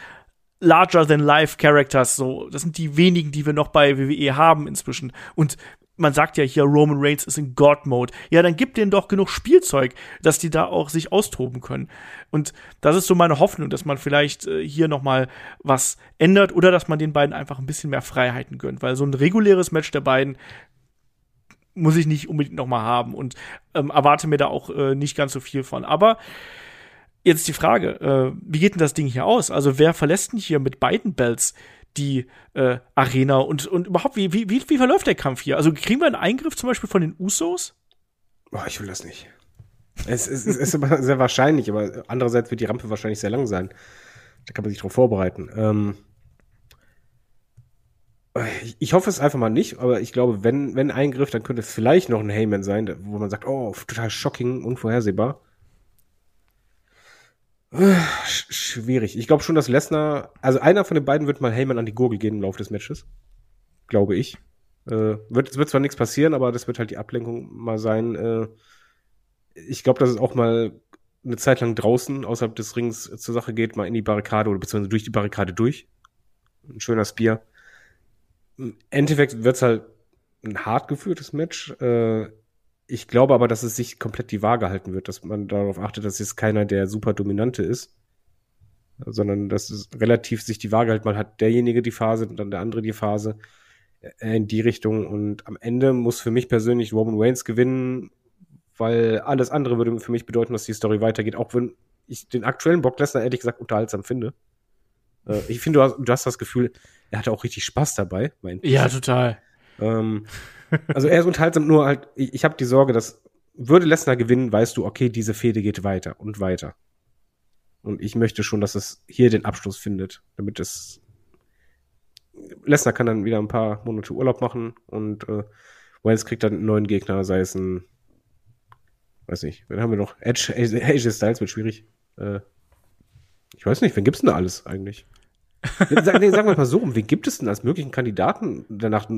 [SPEAKER 2] larger than life Characters, so. Das sind die wenigen, die wir noch bei WWE haben inzwischen. Und man sagt ja hier, Roman Reigns ist in God-Mode. Ja, dann gibt denen doch genug Spielzeug, dass die da auch sich austoben können. Und das ist so meine Hoffnung, dass man vielleicht äh, hier noch mal was ändert oder dass man den beiden einfach ein bisschen mehr Freiheiten gönnt. Weil so ein reguläres Match der beiden muss ich nicht unbedingt noch mal haben und ähm, erwarte mir da auch äh, nicht ganz so viel von. Aber Jetzt die Frage, äh, wie geht denn das Ding hier aus? Also wer verlässt denn hier mit beiden Belts die äh, Arena und, und überhaupt, wie, wie, wie, wie verläuft der Kampf hier? Also kriegen wir einen Eingriff zum Beispiel von den Usos?
[SPEAKER 3] Boah, ich will das nicht. Es, es, es ist aber sehr wahrscheinlich, aber andererseits wird die Rampe wahrscheinlich sehr lang sein. Da kann man sich drauf vorbereiten. Ähm, ich, ich hoffe es einfach mal nicht, aber ich glaube, wenn, wenn Eingriff, dann könnte es vielleicht noch ein Heyman sein, wo man sagt, oh, total shocking, unvorhersehbar. Schwierig. Ich glaube schon, dass Lesnar, also einer von den beiden wird mal Heyman an die Gurgel gehen im Laufe des Matches. Glaube ich. Äh, wird, es wird zwar nichts passieren, aber das wird halt die Ablenkung mal sein. Äh, ich glaube, dass es auch mal eine Zeit lang draußen außerhalb des Rings zur Sache geht, mal in die Barrikade oder beziehungsweise durch die Barrikade durch. Ein schöner Spear. Im Endeffekt wird es halt ein hart geführtes Match. Äh, ich glaube aber, dass es sich komplett die Waage halten wird, dass man darauf achtet, dass jetzt keiner der super Dominante ist, sondern dass es relativ sich die Waage halt mal hat derjenige die Phase und dann der andere die Phase äh, in die Richtung und am Ende muss für mich persönlich Roman Reigns gewinnen, weil alles andere würde für mich bedeuten, dass die Story weitergeht, auch wenn ich den aktuellen Brock Lesnar ehrlich gesagt unterhaltsam finde. Äh, ich finde, du hast, du hast das Gefühl, er hatte auch richtig Spaß dabei.
[SPEAKER 2] Ja, total.
[SPEAKER 3] Ähm, also er ist unterhaltsam, nur halt, ich, ich habe die Sorge, dass würde Lesnar gewinnen, weißt du, okay, diese Fehde geht weiter und weiter. Und ich möchte schon, dass es hier den Abschluss findet, damit es Lesnar kann dann wieder ein paar Monate Urlaub machen und äh, Wales kriegt dann einen neuen Gegner, sei es ein, weiß nicht, wen haben wir noch? Edge, Edge Styles wird schwierig. Äh, ich weiß nicht, wen gibt's denn da alles eigentlich? <laughs> Sag, nee, sagen wir mal so, wen gibt es denn als möglichen Kandidaten danach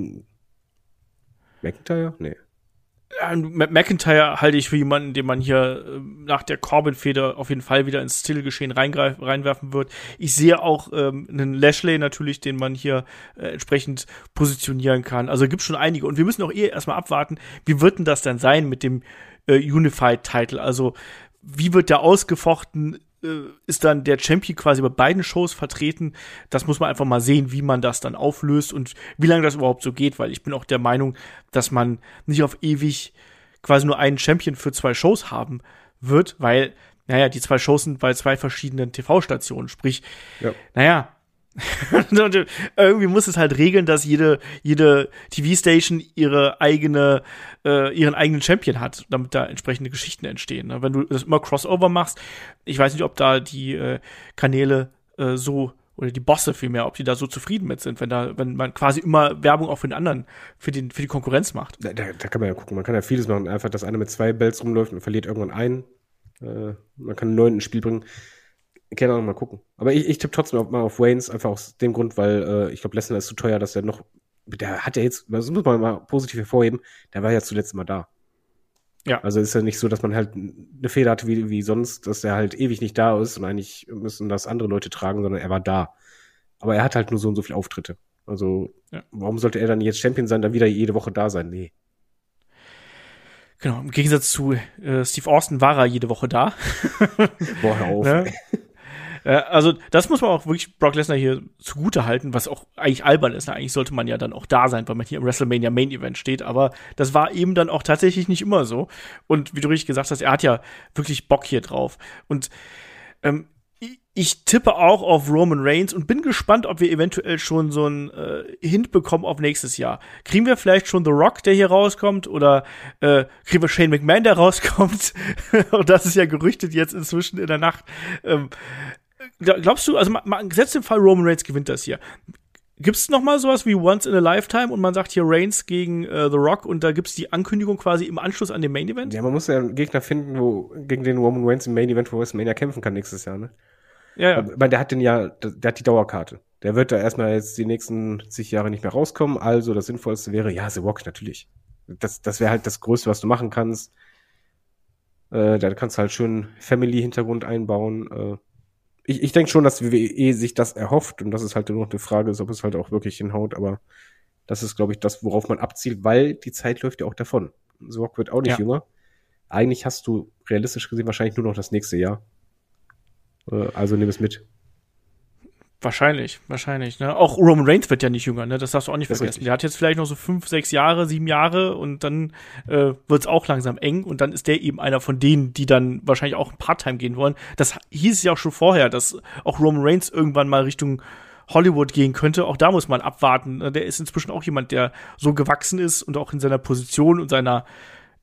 [SPEAKER 3] McIntyre? Nee.
[SPEAKER 2] McIntyre halte ich für jemanden, den man hier äh, nach der Corbin-Feder auf jeden Fall wieder ins Stillgeschehen reinwerfen wird. Ich sehe auch ähm, einen Lashley natürlich, den man hier äh, entsprechend positionieren kann. Also gibt schon einige. Und wir müssen auch eh erstmal abwarten, wie wird denn das dann sein mit dem äh, Unified-Title? Also wie wird der ausgefochten? Äh, ist dann der Champion quasi bei beiden Shows vertreten. Das muss man einfach mal sehen, wie man das dann auflöst und wie lange das überhaupt so geht, weil ich bin auch der Meinung, dass man nicht auf ewig quasi nur einen Champion für zwei Shows haben wird, weil, naja, die zwei Shows sind bei zwei verschiedenen TV-Stationen. Sprich, ja. naja, <laughs> irgendwie muss es halt regeln, dass jede, jede TV-Station ihre eigene, äh, ihren eigenen Champion hat, damit da entsprechende Geschichten entstehen. Ne? Wenn du das immer Crossover machst, ich weiß nicht, ob da die äh, Kanäle äh, so oder die Bosse vielmehr, ob die da so zufrieden mit sind, wenn da, wenn man quasi immer Werbung auch für den anderen, für den, für die Konkurrenz macht.
[SPEAKER 3] Da, da, da kann man ja gucken, man kann ja vieles machen, einfach, dass einer mit zwei Bells rumläuft und verliert irgendwann einen. Äh, man kann einen neuen ins Spiel bringen gerne auch mal gucken. Aber ich, ich tippe trotzdem mal auf Waynes, einfach aus dem Grund, weil äh, ich glaube, Lesnar ist zu teuer, dass er noch. Der hat ja jetzt, das muss man mal positiv hervorheben, der war ja zuletzt mal da. Ja. Also ist ja nicht so, dass man halt eine Fehler hatte wie, wie sonst, dass er halt ewig nicht da ist und eigentlich müssen das andere Leute tragen, sondern er war da. Aber er hat halt nur so und so viele Auftritte. Also, ja. warum sollte er dann jetzt Champion sein, dann wieder jede Woche da sein? Nee.
[SPEAKER 2] Genau, im Gegensatz zu äh, Steve Austin war er jede Woche da.
[SPEAKER 3] Boah, hör auf. <laughs> ne?
[SPEAKER 2] Äh, also, das muss man auch wirklich Brock Lesnar hier zugute halten, was auch eigentlich albern ist. Eigentlich sollte man ja dann auch da sein, weil man hier im WrestleMania Main Event steht. Aber das war eben dann auch tatsächlich nicht immer so. Und wie du richtig gesagt hast, er hat ja wirklich Bock hier drauf. Und ähm, ich tippe auch auf Roman Reigns und bin gespannt, ob wir eventuell schon so einen äh, Hint bekommen auf nächstes Jahr. Kriegen wir vielleicht schon The Rock, der hier rauskommt, oder äh, kriegen wir Shane McMahon, der <laughs> rauskommt? und das ist ja gerüchtet jetzt inzwischen in der Nacht. Ähm, glaubst du, also man, man, gesetzt im Fall Roman Reigns gewinnt das hier. Gibt's noch mal sowas wie Once in a Lifetime und man sagt hier Reigns gegen äh, The Rock und da gibt's die Ankündigung quasi im Anschluss an den Main Event?
[SPEAKER 3] Ja, man muss ja einen Gegner finden, wo gegen den Roman Reigns im Main Event für WrestleMania kämpfen kann nächstes Jahr, ne?
[SPEAKER 2] Ja, ja.
[SPEAKER 3] Weil der hat den ja, der hat die Dauerkarte. Der wird da erstmal jetzt die nächsten zig Jahre nicht mehr rauskommen. Also das Sinnvollste wäre, ja, The Rock natürlich. Das, das wäre halt das Größte, was du machen kannst. Äh, da kannst du halt schön Family-Hintergrund einbauen. Äh, ich, ich denke schon, dass WWE sich das erhofft und das ist halt nur noch eine Frage ist, ob es halt auch wirklich hinhaut, aber das ist, glaube ich, das, worauf man abzielt, weil die Zeit läuft ja auch davon. The Rock wird auch nicht
[SPEAKER 2] Ja.
[SPEAKER 3] jünger. Eigentlich hast du realistisch gesehen wahrscheinlich nur noch das nächste Jahr. Äh, also nimm es mit.
[SPEAKER 2] Wahrscheinlich, wahrscheinlich. Ne? Auch Roman Reigns wird ja nicht jünger, ne? Das darfst du auch nicht
[SPEAKER 3] Das
[SPEAKER 2] vergessen. Der hat jetzt vielleicht noch so fünf, sechs Jahre, sieben Jahre und dann äh, wird's auch langsam eng und dann ist der eben einer von denen, die dann wahrscheinlich auch Part-Time gehen wollen. Das hieß es ja auch schon vorher, dass auch Roman Reigns irgendwann mal Richtung Hollywood gehen könnte. Auch da muss man abwarten. Ne? Der ist inzwischen auch jemand, der so gewachsen ist und auch in seiner Position und seiner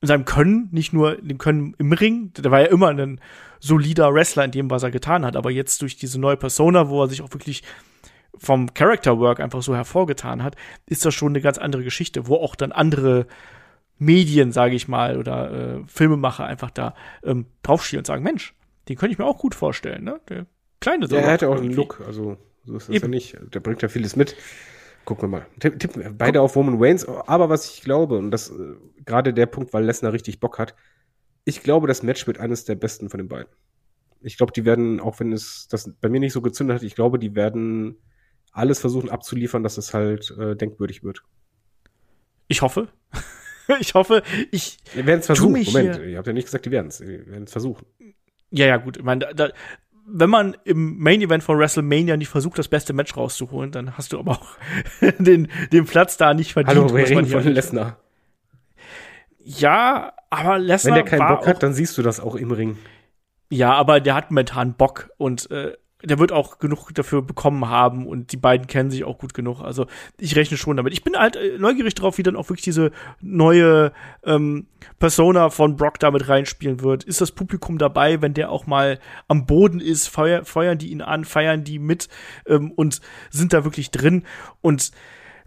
[SPEAKER 2] in seinem Können, nicht nur in dem Können im Ring, der war ja immer ein solider Wrestler in dem, was er getan hat, aber jetzt durch diese neue Persona, wo er sich auch wirklich vom Character Work einfach so hervorgetan hat, ist das schon eine ganz andere Geschichte, wo auch dann andere Medien, sage ich mal, oder äh, Filmemacher einfach da ähm, draufschielen und sagen, Mensch, den könnte ich mir auch gut vorstellen, ne? Der kleine
[SPEAKER 3] Ja, er hat ja auch einen
[SPEAKER 2] irgendwie.
[SPEAKER 3] Look, also so ist das
[SPEAKER 2] Eben.
[SPEAKER 3] ja nicht. Der bringt ja vieles mit. Gucken wir mal. Tipp, tippen wir beide auf Roman Reigns, aber was ich glaube, und das äh, gerade der Punkt, weil Lesnar richtig Bock hat, ich glaube, das Match wird eines der besten von den beiden. Ich glaube, die werden, auch wenn es das bei mir nicht so gezündet hat, ich glaube, die werden alles versuchen abzuliefern, dass es halt äh, denkwürdig wird.
[SPEAKER 2] Ich hoffe. <laughs> ich hoffe, ich,
[SPEAKER 3] Wir werden es versuchen. Moment, ihr habt ja nicht gesagt, die werden es. Wir werden es versuchen.
[SPEAKER 2] Ja, ja, gut. Ich meine, da, da, wenn man im Main Event von WrestleMania nicht versucht, das beste Match rauszuholen, dann hast du aber auch <laughs> den, den Platz da nicht verdient.
[SPEAKER 3] Hallo, wir reden von Lesnar.
[SPEAKER 2] Ja, aber
[SPEAKER 3] Wenn
[SPEAKER 2] Lesnar
[SPEAKER 3] der keinen Bock hat, dann siehst du das auch im Ring.
[SPEAKER 2] Ja, aber der hat momentan Bock und äh, der wird auch genug dafür bekommen haben und die beiden kennen sich auch gut genug. Also ich rechne schon damit. Ich bin halt äh, neugierig drauf, wie dann auch wirklich diese neue ähm, Persona von Brock damit reinspielen wird. Ist das Publikum dabei, wenn der auch mal am Boden ist? Feuer, feuern die ihn an, feiern die mit ähm, und sind da wirklich drin? Und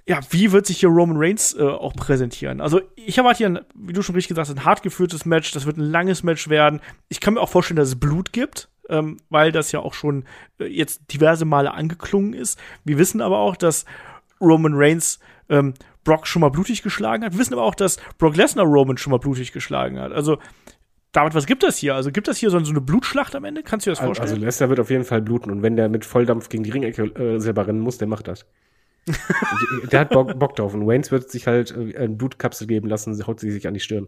[SPEAKER 2] ja, wie wird sich hier Roman Reigns äh, auch präsentieren? Also, ich erwarte hier, ein, wie du schon richtig gesagt hast, ein hart geführtes Match. Das wird ein langes Match werden. Ich kann mir auch vorstellen, dass es Blut gibt, ähm, weil das ja auch schon äh, jetzt diverse Male angeklungen ist. Wir wissen aber auch, dass Roman Reigns ähm, Brock schon mal blutig geschlagen hat. Wir wissen aber auch, dass Brock Lesnar Roman schon mal blutig geschlagen hat. Also, David, was gibt das hier? Also, gibt das hier so, eine Blutschlacht am Ende? Kannst du dir das
[SPEAKER 3] Also
[SPEAKER 2] vorstellen?
[SPEAKER 3] Lesnar wird auf jeden Fall bluten und wenn der mit Volldampf gegen die Ringecke äh, selber rennen muss, der macht das. <laughs> der hat Bock, Bock drauf und Waynes wird sich halt äh, eine Blutkapsel geben lassen, haut sie sich an die Stirn.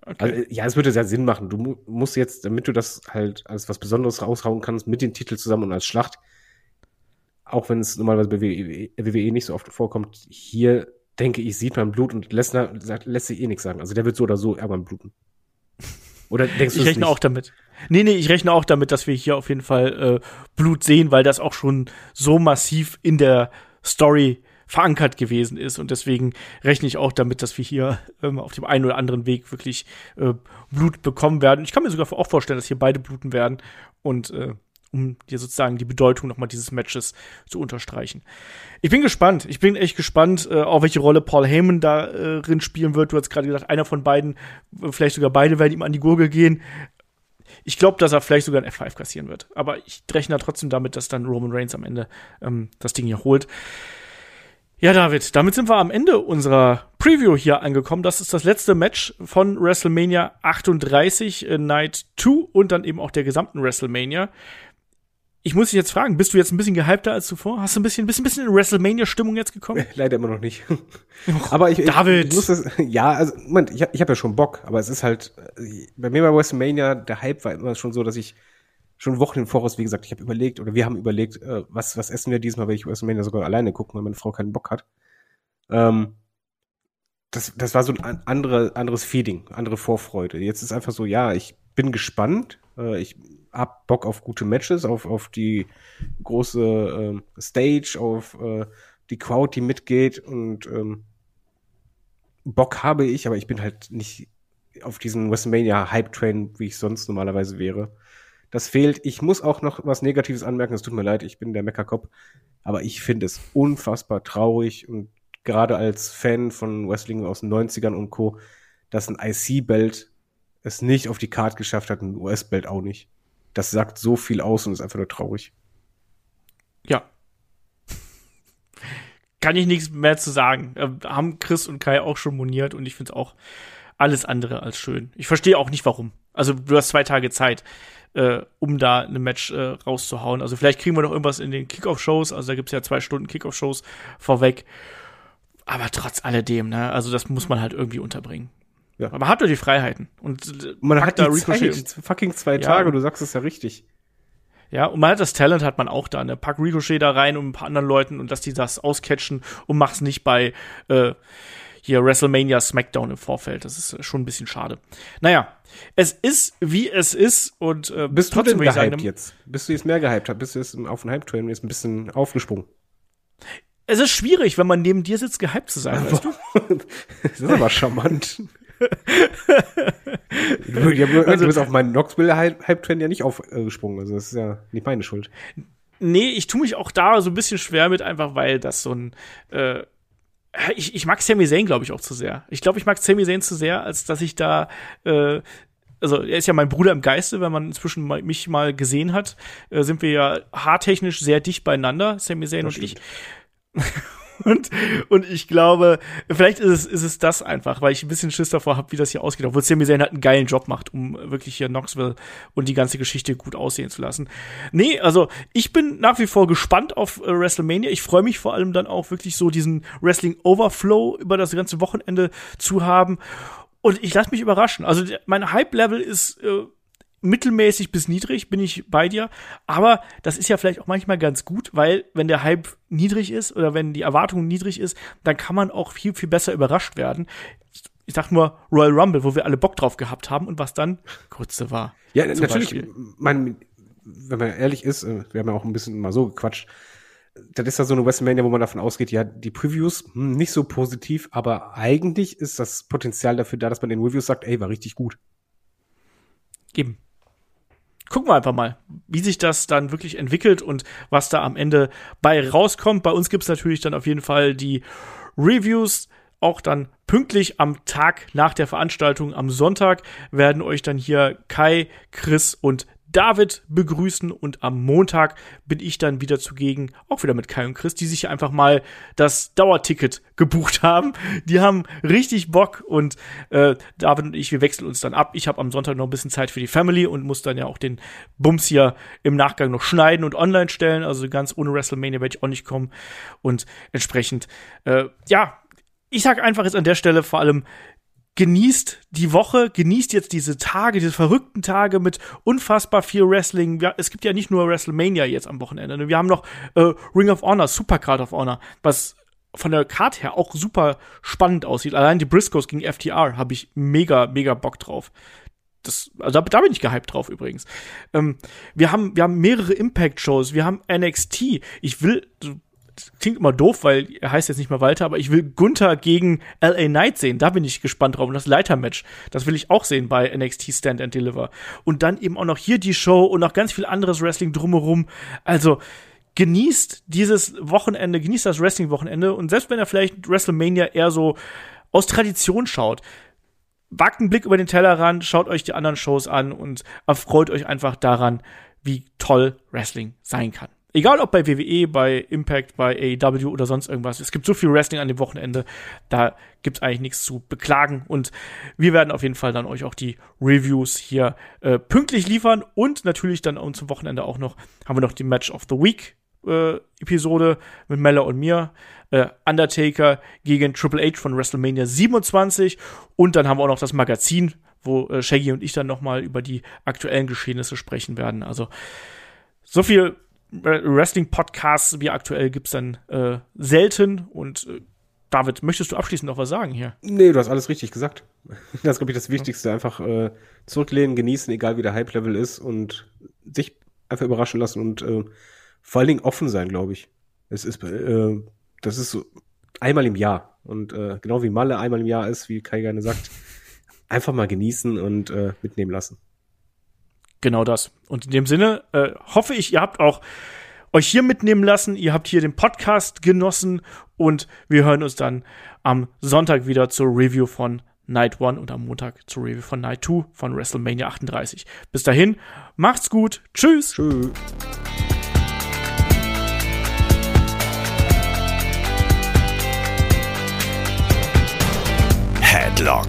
[SPEAKER 3] Also, äh, ja, es würde sehr Sinn machen. Du mu musst jetzt, damit du das halt als was Besonderes raushauen kannst, mit dem Titel zusammen und als Schlacht, auch wenn es normalerweise bei WWE, WWE nicht so oft vorkommt, hier denke ich, sieht man Blut und Lesnar lässt sich eh nichts sagen. Also der wird so oder so irgendwann bluten. Oder denkst <laughs> du
[SPEAKER 2] Ich rechne
[SPEAKER 3] nicht?
[SPEAKER 2] auch damit. Nee, nee, ich rechne auch damit, dass wir hier auf jeden Fall äh, Blut sehen, weil das auch schon so massiv in der Story verankert gewesen ist. Und deswegen rechne ich auch damit, dass wir hier ähm, auf dem einen oder anderen Weg wirklich äh, Blut bekommen werden. Ich kann mir sogar auch vorstellen, dass hier beide bluten werden. Und äh, um dir sozusagen die Bedeutung nochmal dieses Matches zu unterstreichen. Ich bin gespannt. Ich bin echt gespannt, äh, auch welche Rolle Paul Heyman da äh, drin spielen wird. Du hast gerade gesagt, einer von beiden, äh, vielleicht sogar beide werden ihm an die Gurgel gehen. Ich glaube, dass er vielleicht sogar ein F5 kassieren wird. Aber ich rechne trotzdem damit, dass dann Roman Reigns am Ende ähm, das Ding hier holt. Ja, David, damit sind wir am Ende unserer Preview hier angekommen. Das ist das letzte Match von WrestleMania 38 äh, Night 2 und dann eben auch der gesamten WrestleMania. Ich muss dich jetzt fragen, bist du jetzt ein bisschen gehypter als zuvor? Hast du ein bisschen, bist ein bisschen in WrestleMania-Stimmung jetzt gekommen?
[SPEAKER 3] Leider immer noch nicht. aber ich,
[SPEAKER 2] David.
[SPEAKER 3] ich muss das, ja, also, Moment, ich, hab- ich habe ja schon Bock, aber es ist halt, äh, bei mir bei WrestleMania, der Hype war immer schon so, dass ich schon Wochen im Voraus, wie gesagt, ich habe überlegt, oder wir haben überlegt, äh, was, was essen wir diesmal, weil ich WrestleMania sogar alleine gucken, weil meine Frau keinen Bock hat. Ähm, das, das war so ein an- andere, anderes Feeling, andere Vorfreude. Jetzt ist einfach so, ja, ich bin gespannt, äh, ich hab Bock auf gute Matches, auf, auf die große ähm, Stage, auf äh, die Crowd, die mitgeht und ähm, Bock habe ich, aber ich bin halt nicht auf diesen WrestleMania Hype Train, wie ich sonst normalerweise wäre. Das fehlt. Ich muss auch noch was Negatives anmerken. Es tut mir leid, ich bin der Meckerkopf. Aber ich finde es unfassbar traurig und gerade als Fan von Wrestling aus den 90ern und Co., dass ein IC-Belt es nicht auf die Karte geschafft hat, ein US-Belt auch nicht. Das sagt so viel aus und ist einfach nur traurig.
[SPEAKER 2] Ja. Kann ich nichts mehr zu sagen. Äh, haben Chris und Kai auch schon moniert und ich finde es auch alles andere als schön. Ich verstehe auch nicht warum. Also du hast zwei Tage Zeit, äh, um da eine Match äh, rauszuhauen. Also vielleicht kriegen wir noch irgendwas in den Kickoff-Shows. Also da gibt's ja zwei Stunden Kickoff-Shows vorweg. Aber trotz alledem, ne? Also das muss man halt irgendwie unterbringen. Ja. Aber man hat doch die Freiheiten. Und
[SPEAKER 3] äh, man hat da Ricochet Zeit. fucking zwei Tage, ja. du sagst es ja richtig.
[SPEAKER 2] Ja, und man hat das Talent, hat man auch da, ne? Pack Ricochet da rein und ein paar anderen Leuten und dass die das auscatchen und mach's nicht bei äh, hier WrestleMania SmackDown im Vorfeld. Das ist schon ein bisschen schade. Naja, es ist, wie es ist und
[SPEAKER 3] äh, Bist du denn gehypt sagen, jetzt? Bist du jetzt mehr gehypt? Bist du jetzt auf den Hype-Train jetzt ein bisschen aufgesprungen?
[SPEAKER 2] Es ist schwierig, wenn man neben dir sitzt, gehypt zu sein, weißt du? <laughs>
[SPEAKER 3] das ist aber charmant. also, du bist auf meinen Knoxville-Hype-Train ja nicht aufgesprungen. Also das ist ja nicht meine Schuld.
[SPEAKER 2] Nee, ich tue mich auch da so ein bisschen schwer mit, einfach weil das so ein äh, ich, ich mag Sami Zayn, glaube ich, auch zu sehr. Ich glaube, ich mag Sami Zayn zu sehr, als dass ich da äh, also er ist ja mein Bruder im Geiste, wenn man inzwischen mal, mich mal gesehen hat, äh, sind wir ja haartechnisch sehr dicht beieinander, Sami Zayn und ich. <laughs> <laughs> Und, und ich glaube, vielleicht ist es, ist es das einfach, weil ich ein bisschen Schiss davor habe, wie das hier ausgeht. Obwohl Sami Zayn halt einen geilen Job macht, um wirklich hier Knoxville und die ganze Geschichte gut aussehen zu lassen. Nee, also ich bin nach wie vor gespannt auf äh, WrestleMania. Ich freue mich vor allem dann auch wirklich so diesen Wrestling-Overflow über das ganze Wochenende zu haben. Und ich lasse mich überraschen. Also mein Hype-Level ist äh, mittelmäßig bis niedrig, bin ich bei dir. Aber das ist ja vielleicht auch manchmal ganz gut, weil wenn der Hype niedrig ist oder wenn die Erwartung niedrig ist, dann kann man auch viel, viel besser überrascht werden. Ich sag nur Royal Rumble, wo wir alle Bock drauf gehabt haben und was dann kurze war.
[SPEAKER 3] Ja, natürlich, mein, wenn man ehrlich ist, äh, wir haben ja auch ein bisschen mal so gequatscht, das ist ja so eine WrestleMania, wo man davon ausgeht, ja, die Previews hm, nicht so positiv, aber eigentlich ist das Potenzial dafür da, dass man den Reviews sagt, ey, war richtig gut.
[SPEAKER 2] Eben gucken wir einfach mal, wie sich das dann wirklich entwickelt und was da am Ende bei rauskommt. Bei uns gibt's natürlich dann auf jeden Fall die Reviews auch dann pünktlich am Tag nach der Veranstaltung am Sonntag werden euch dann hier Kai, Chris und David begrüßen und am Montag bin ich dann wieder zugegen, auch wieder mit Kai und Chris, die sich einfach mal das Dauerticket gebucht <laughs> haben. Die haben richtig Bock und äh, David und ich, wir wechseln uns dann ab. Ich habe am Sonntag noch ein bisschen Zeit für die Family und muss dann ja auch den Bums hier im Nachgang noch schneiden und online stellen. Also ganz ohne WrestleMania werde ich auch nicht kommen und entsprechend, äh, ja, ich sag einfach jetzt an der Stelle vor allem genießt die Woche, genießt jetzt diese Tage, diese verrückten Tage mit unfassbar viel Wrestling. Ja, es gibt ja nicht nur WrestleMania jetzt am Wochenende. Ne? Wir haben noch äh, Ring of Honor, Supercard of Honor, was von der Card her auch super spannend aussieht. Allein die Briscoes gegen FTR habe ich mega, mega Bock drauf. Das, also da, da bin ich gehypt drauf übrigens. Ähm, wir haben, wir haben mehrere Impact-Shows, wir haben NXT. Ich will, klingt immer doof, weil er heißt jetzt nicht mehr Walter, aber ich will Gunther gegen LA Knight sehen. Da bin ich gespannt drauf. Und das Leitermatch, das will ich auch sehen bei NXT Stand and Deliver. Und dann eben auch noch hier die Show und noch ganz viel anderes Wrestling drumherum. Also, genießt dieses Wochenende, genießt das Wrestling-Wochenende. Und selbst wenn er vielleicht WrestleMania eher so aus Tradition schaut, wagt einen Blick über den Tellerrand, schaut euch die anderen Shows an und erfreut euch einfach daran, wie toll Wrestling sein kann. Egal ob bei WWE, bei Impact, bei AEW oder sonst irgendwas. Es gibt so viel Wrestling an dem Wochenende, da gibt's eigentlich nichts zu beklagen. Und wir werden auf jeden Fall dann euch auch die Reviews hier äh, pünktlich liefern. Und natürlich dann zum Wochenende auch noch, haben wir noch die Match of the Week äh, Episode mit Mella und mir. Äh, Undertaker gegen Triple H von WrestleMania 27. Und dann haben wir auch noch das Magazin, wo äh, Shaggy und ich dann nochmal über die aktuellen Geschehnisse sprechen werden. Also so viel Wrestling-Podcasts wie aktuell gibt's dann äh, selten. Und äh, David, möchtest du abschließend noch was sagen hier?
[SPEAKER 3] Nee, du hast alles richtig gesagt. <laughs> Das ist, glaube ich, das Wichtigste. Einfach äh, zurücklehnen, genießen, egal wie der Hype-Level ist und sich einfach überraschen lassen und äh, vor allen Dingen offen sein, glaube ich. Es ist, äh, das ist so einmal im Jahr. Und äh, genau wie Malle einmal im Jahr ist, wie Kai gerne sagt, einfach mal genießen und mitnehmen lassen.
[SPEAKER 2] Genau das. Und in dem Sinne äh, hoffe ich, ihr habt auch euch hier mitnehmen lassen. Ihr habt hier den Podcast genossen und wir hören uns dann am Sonntag wieder zur Review von Night 1 und am Montag zur Review von Night 2 von WrestleMania 38. Bis dahin, macht's gut. Tschüss.
[SPEAKER 3] Tschüss.
[SPEAKER 1] Headlock,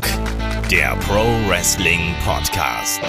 [SPEAKER 1] der Pro Wrestling Podcast.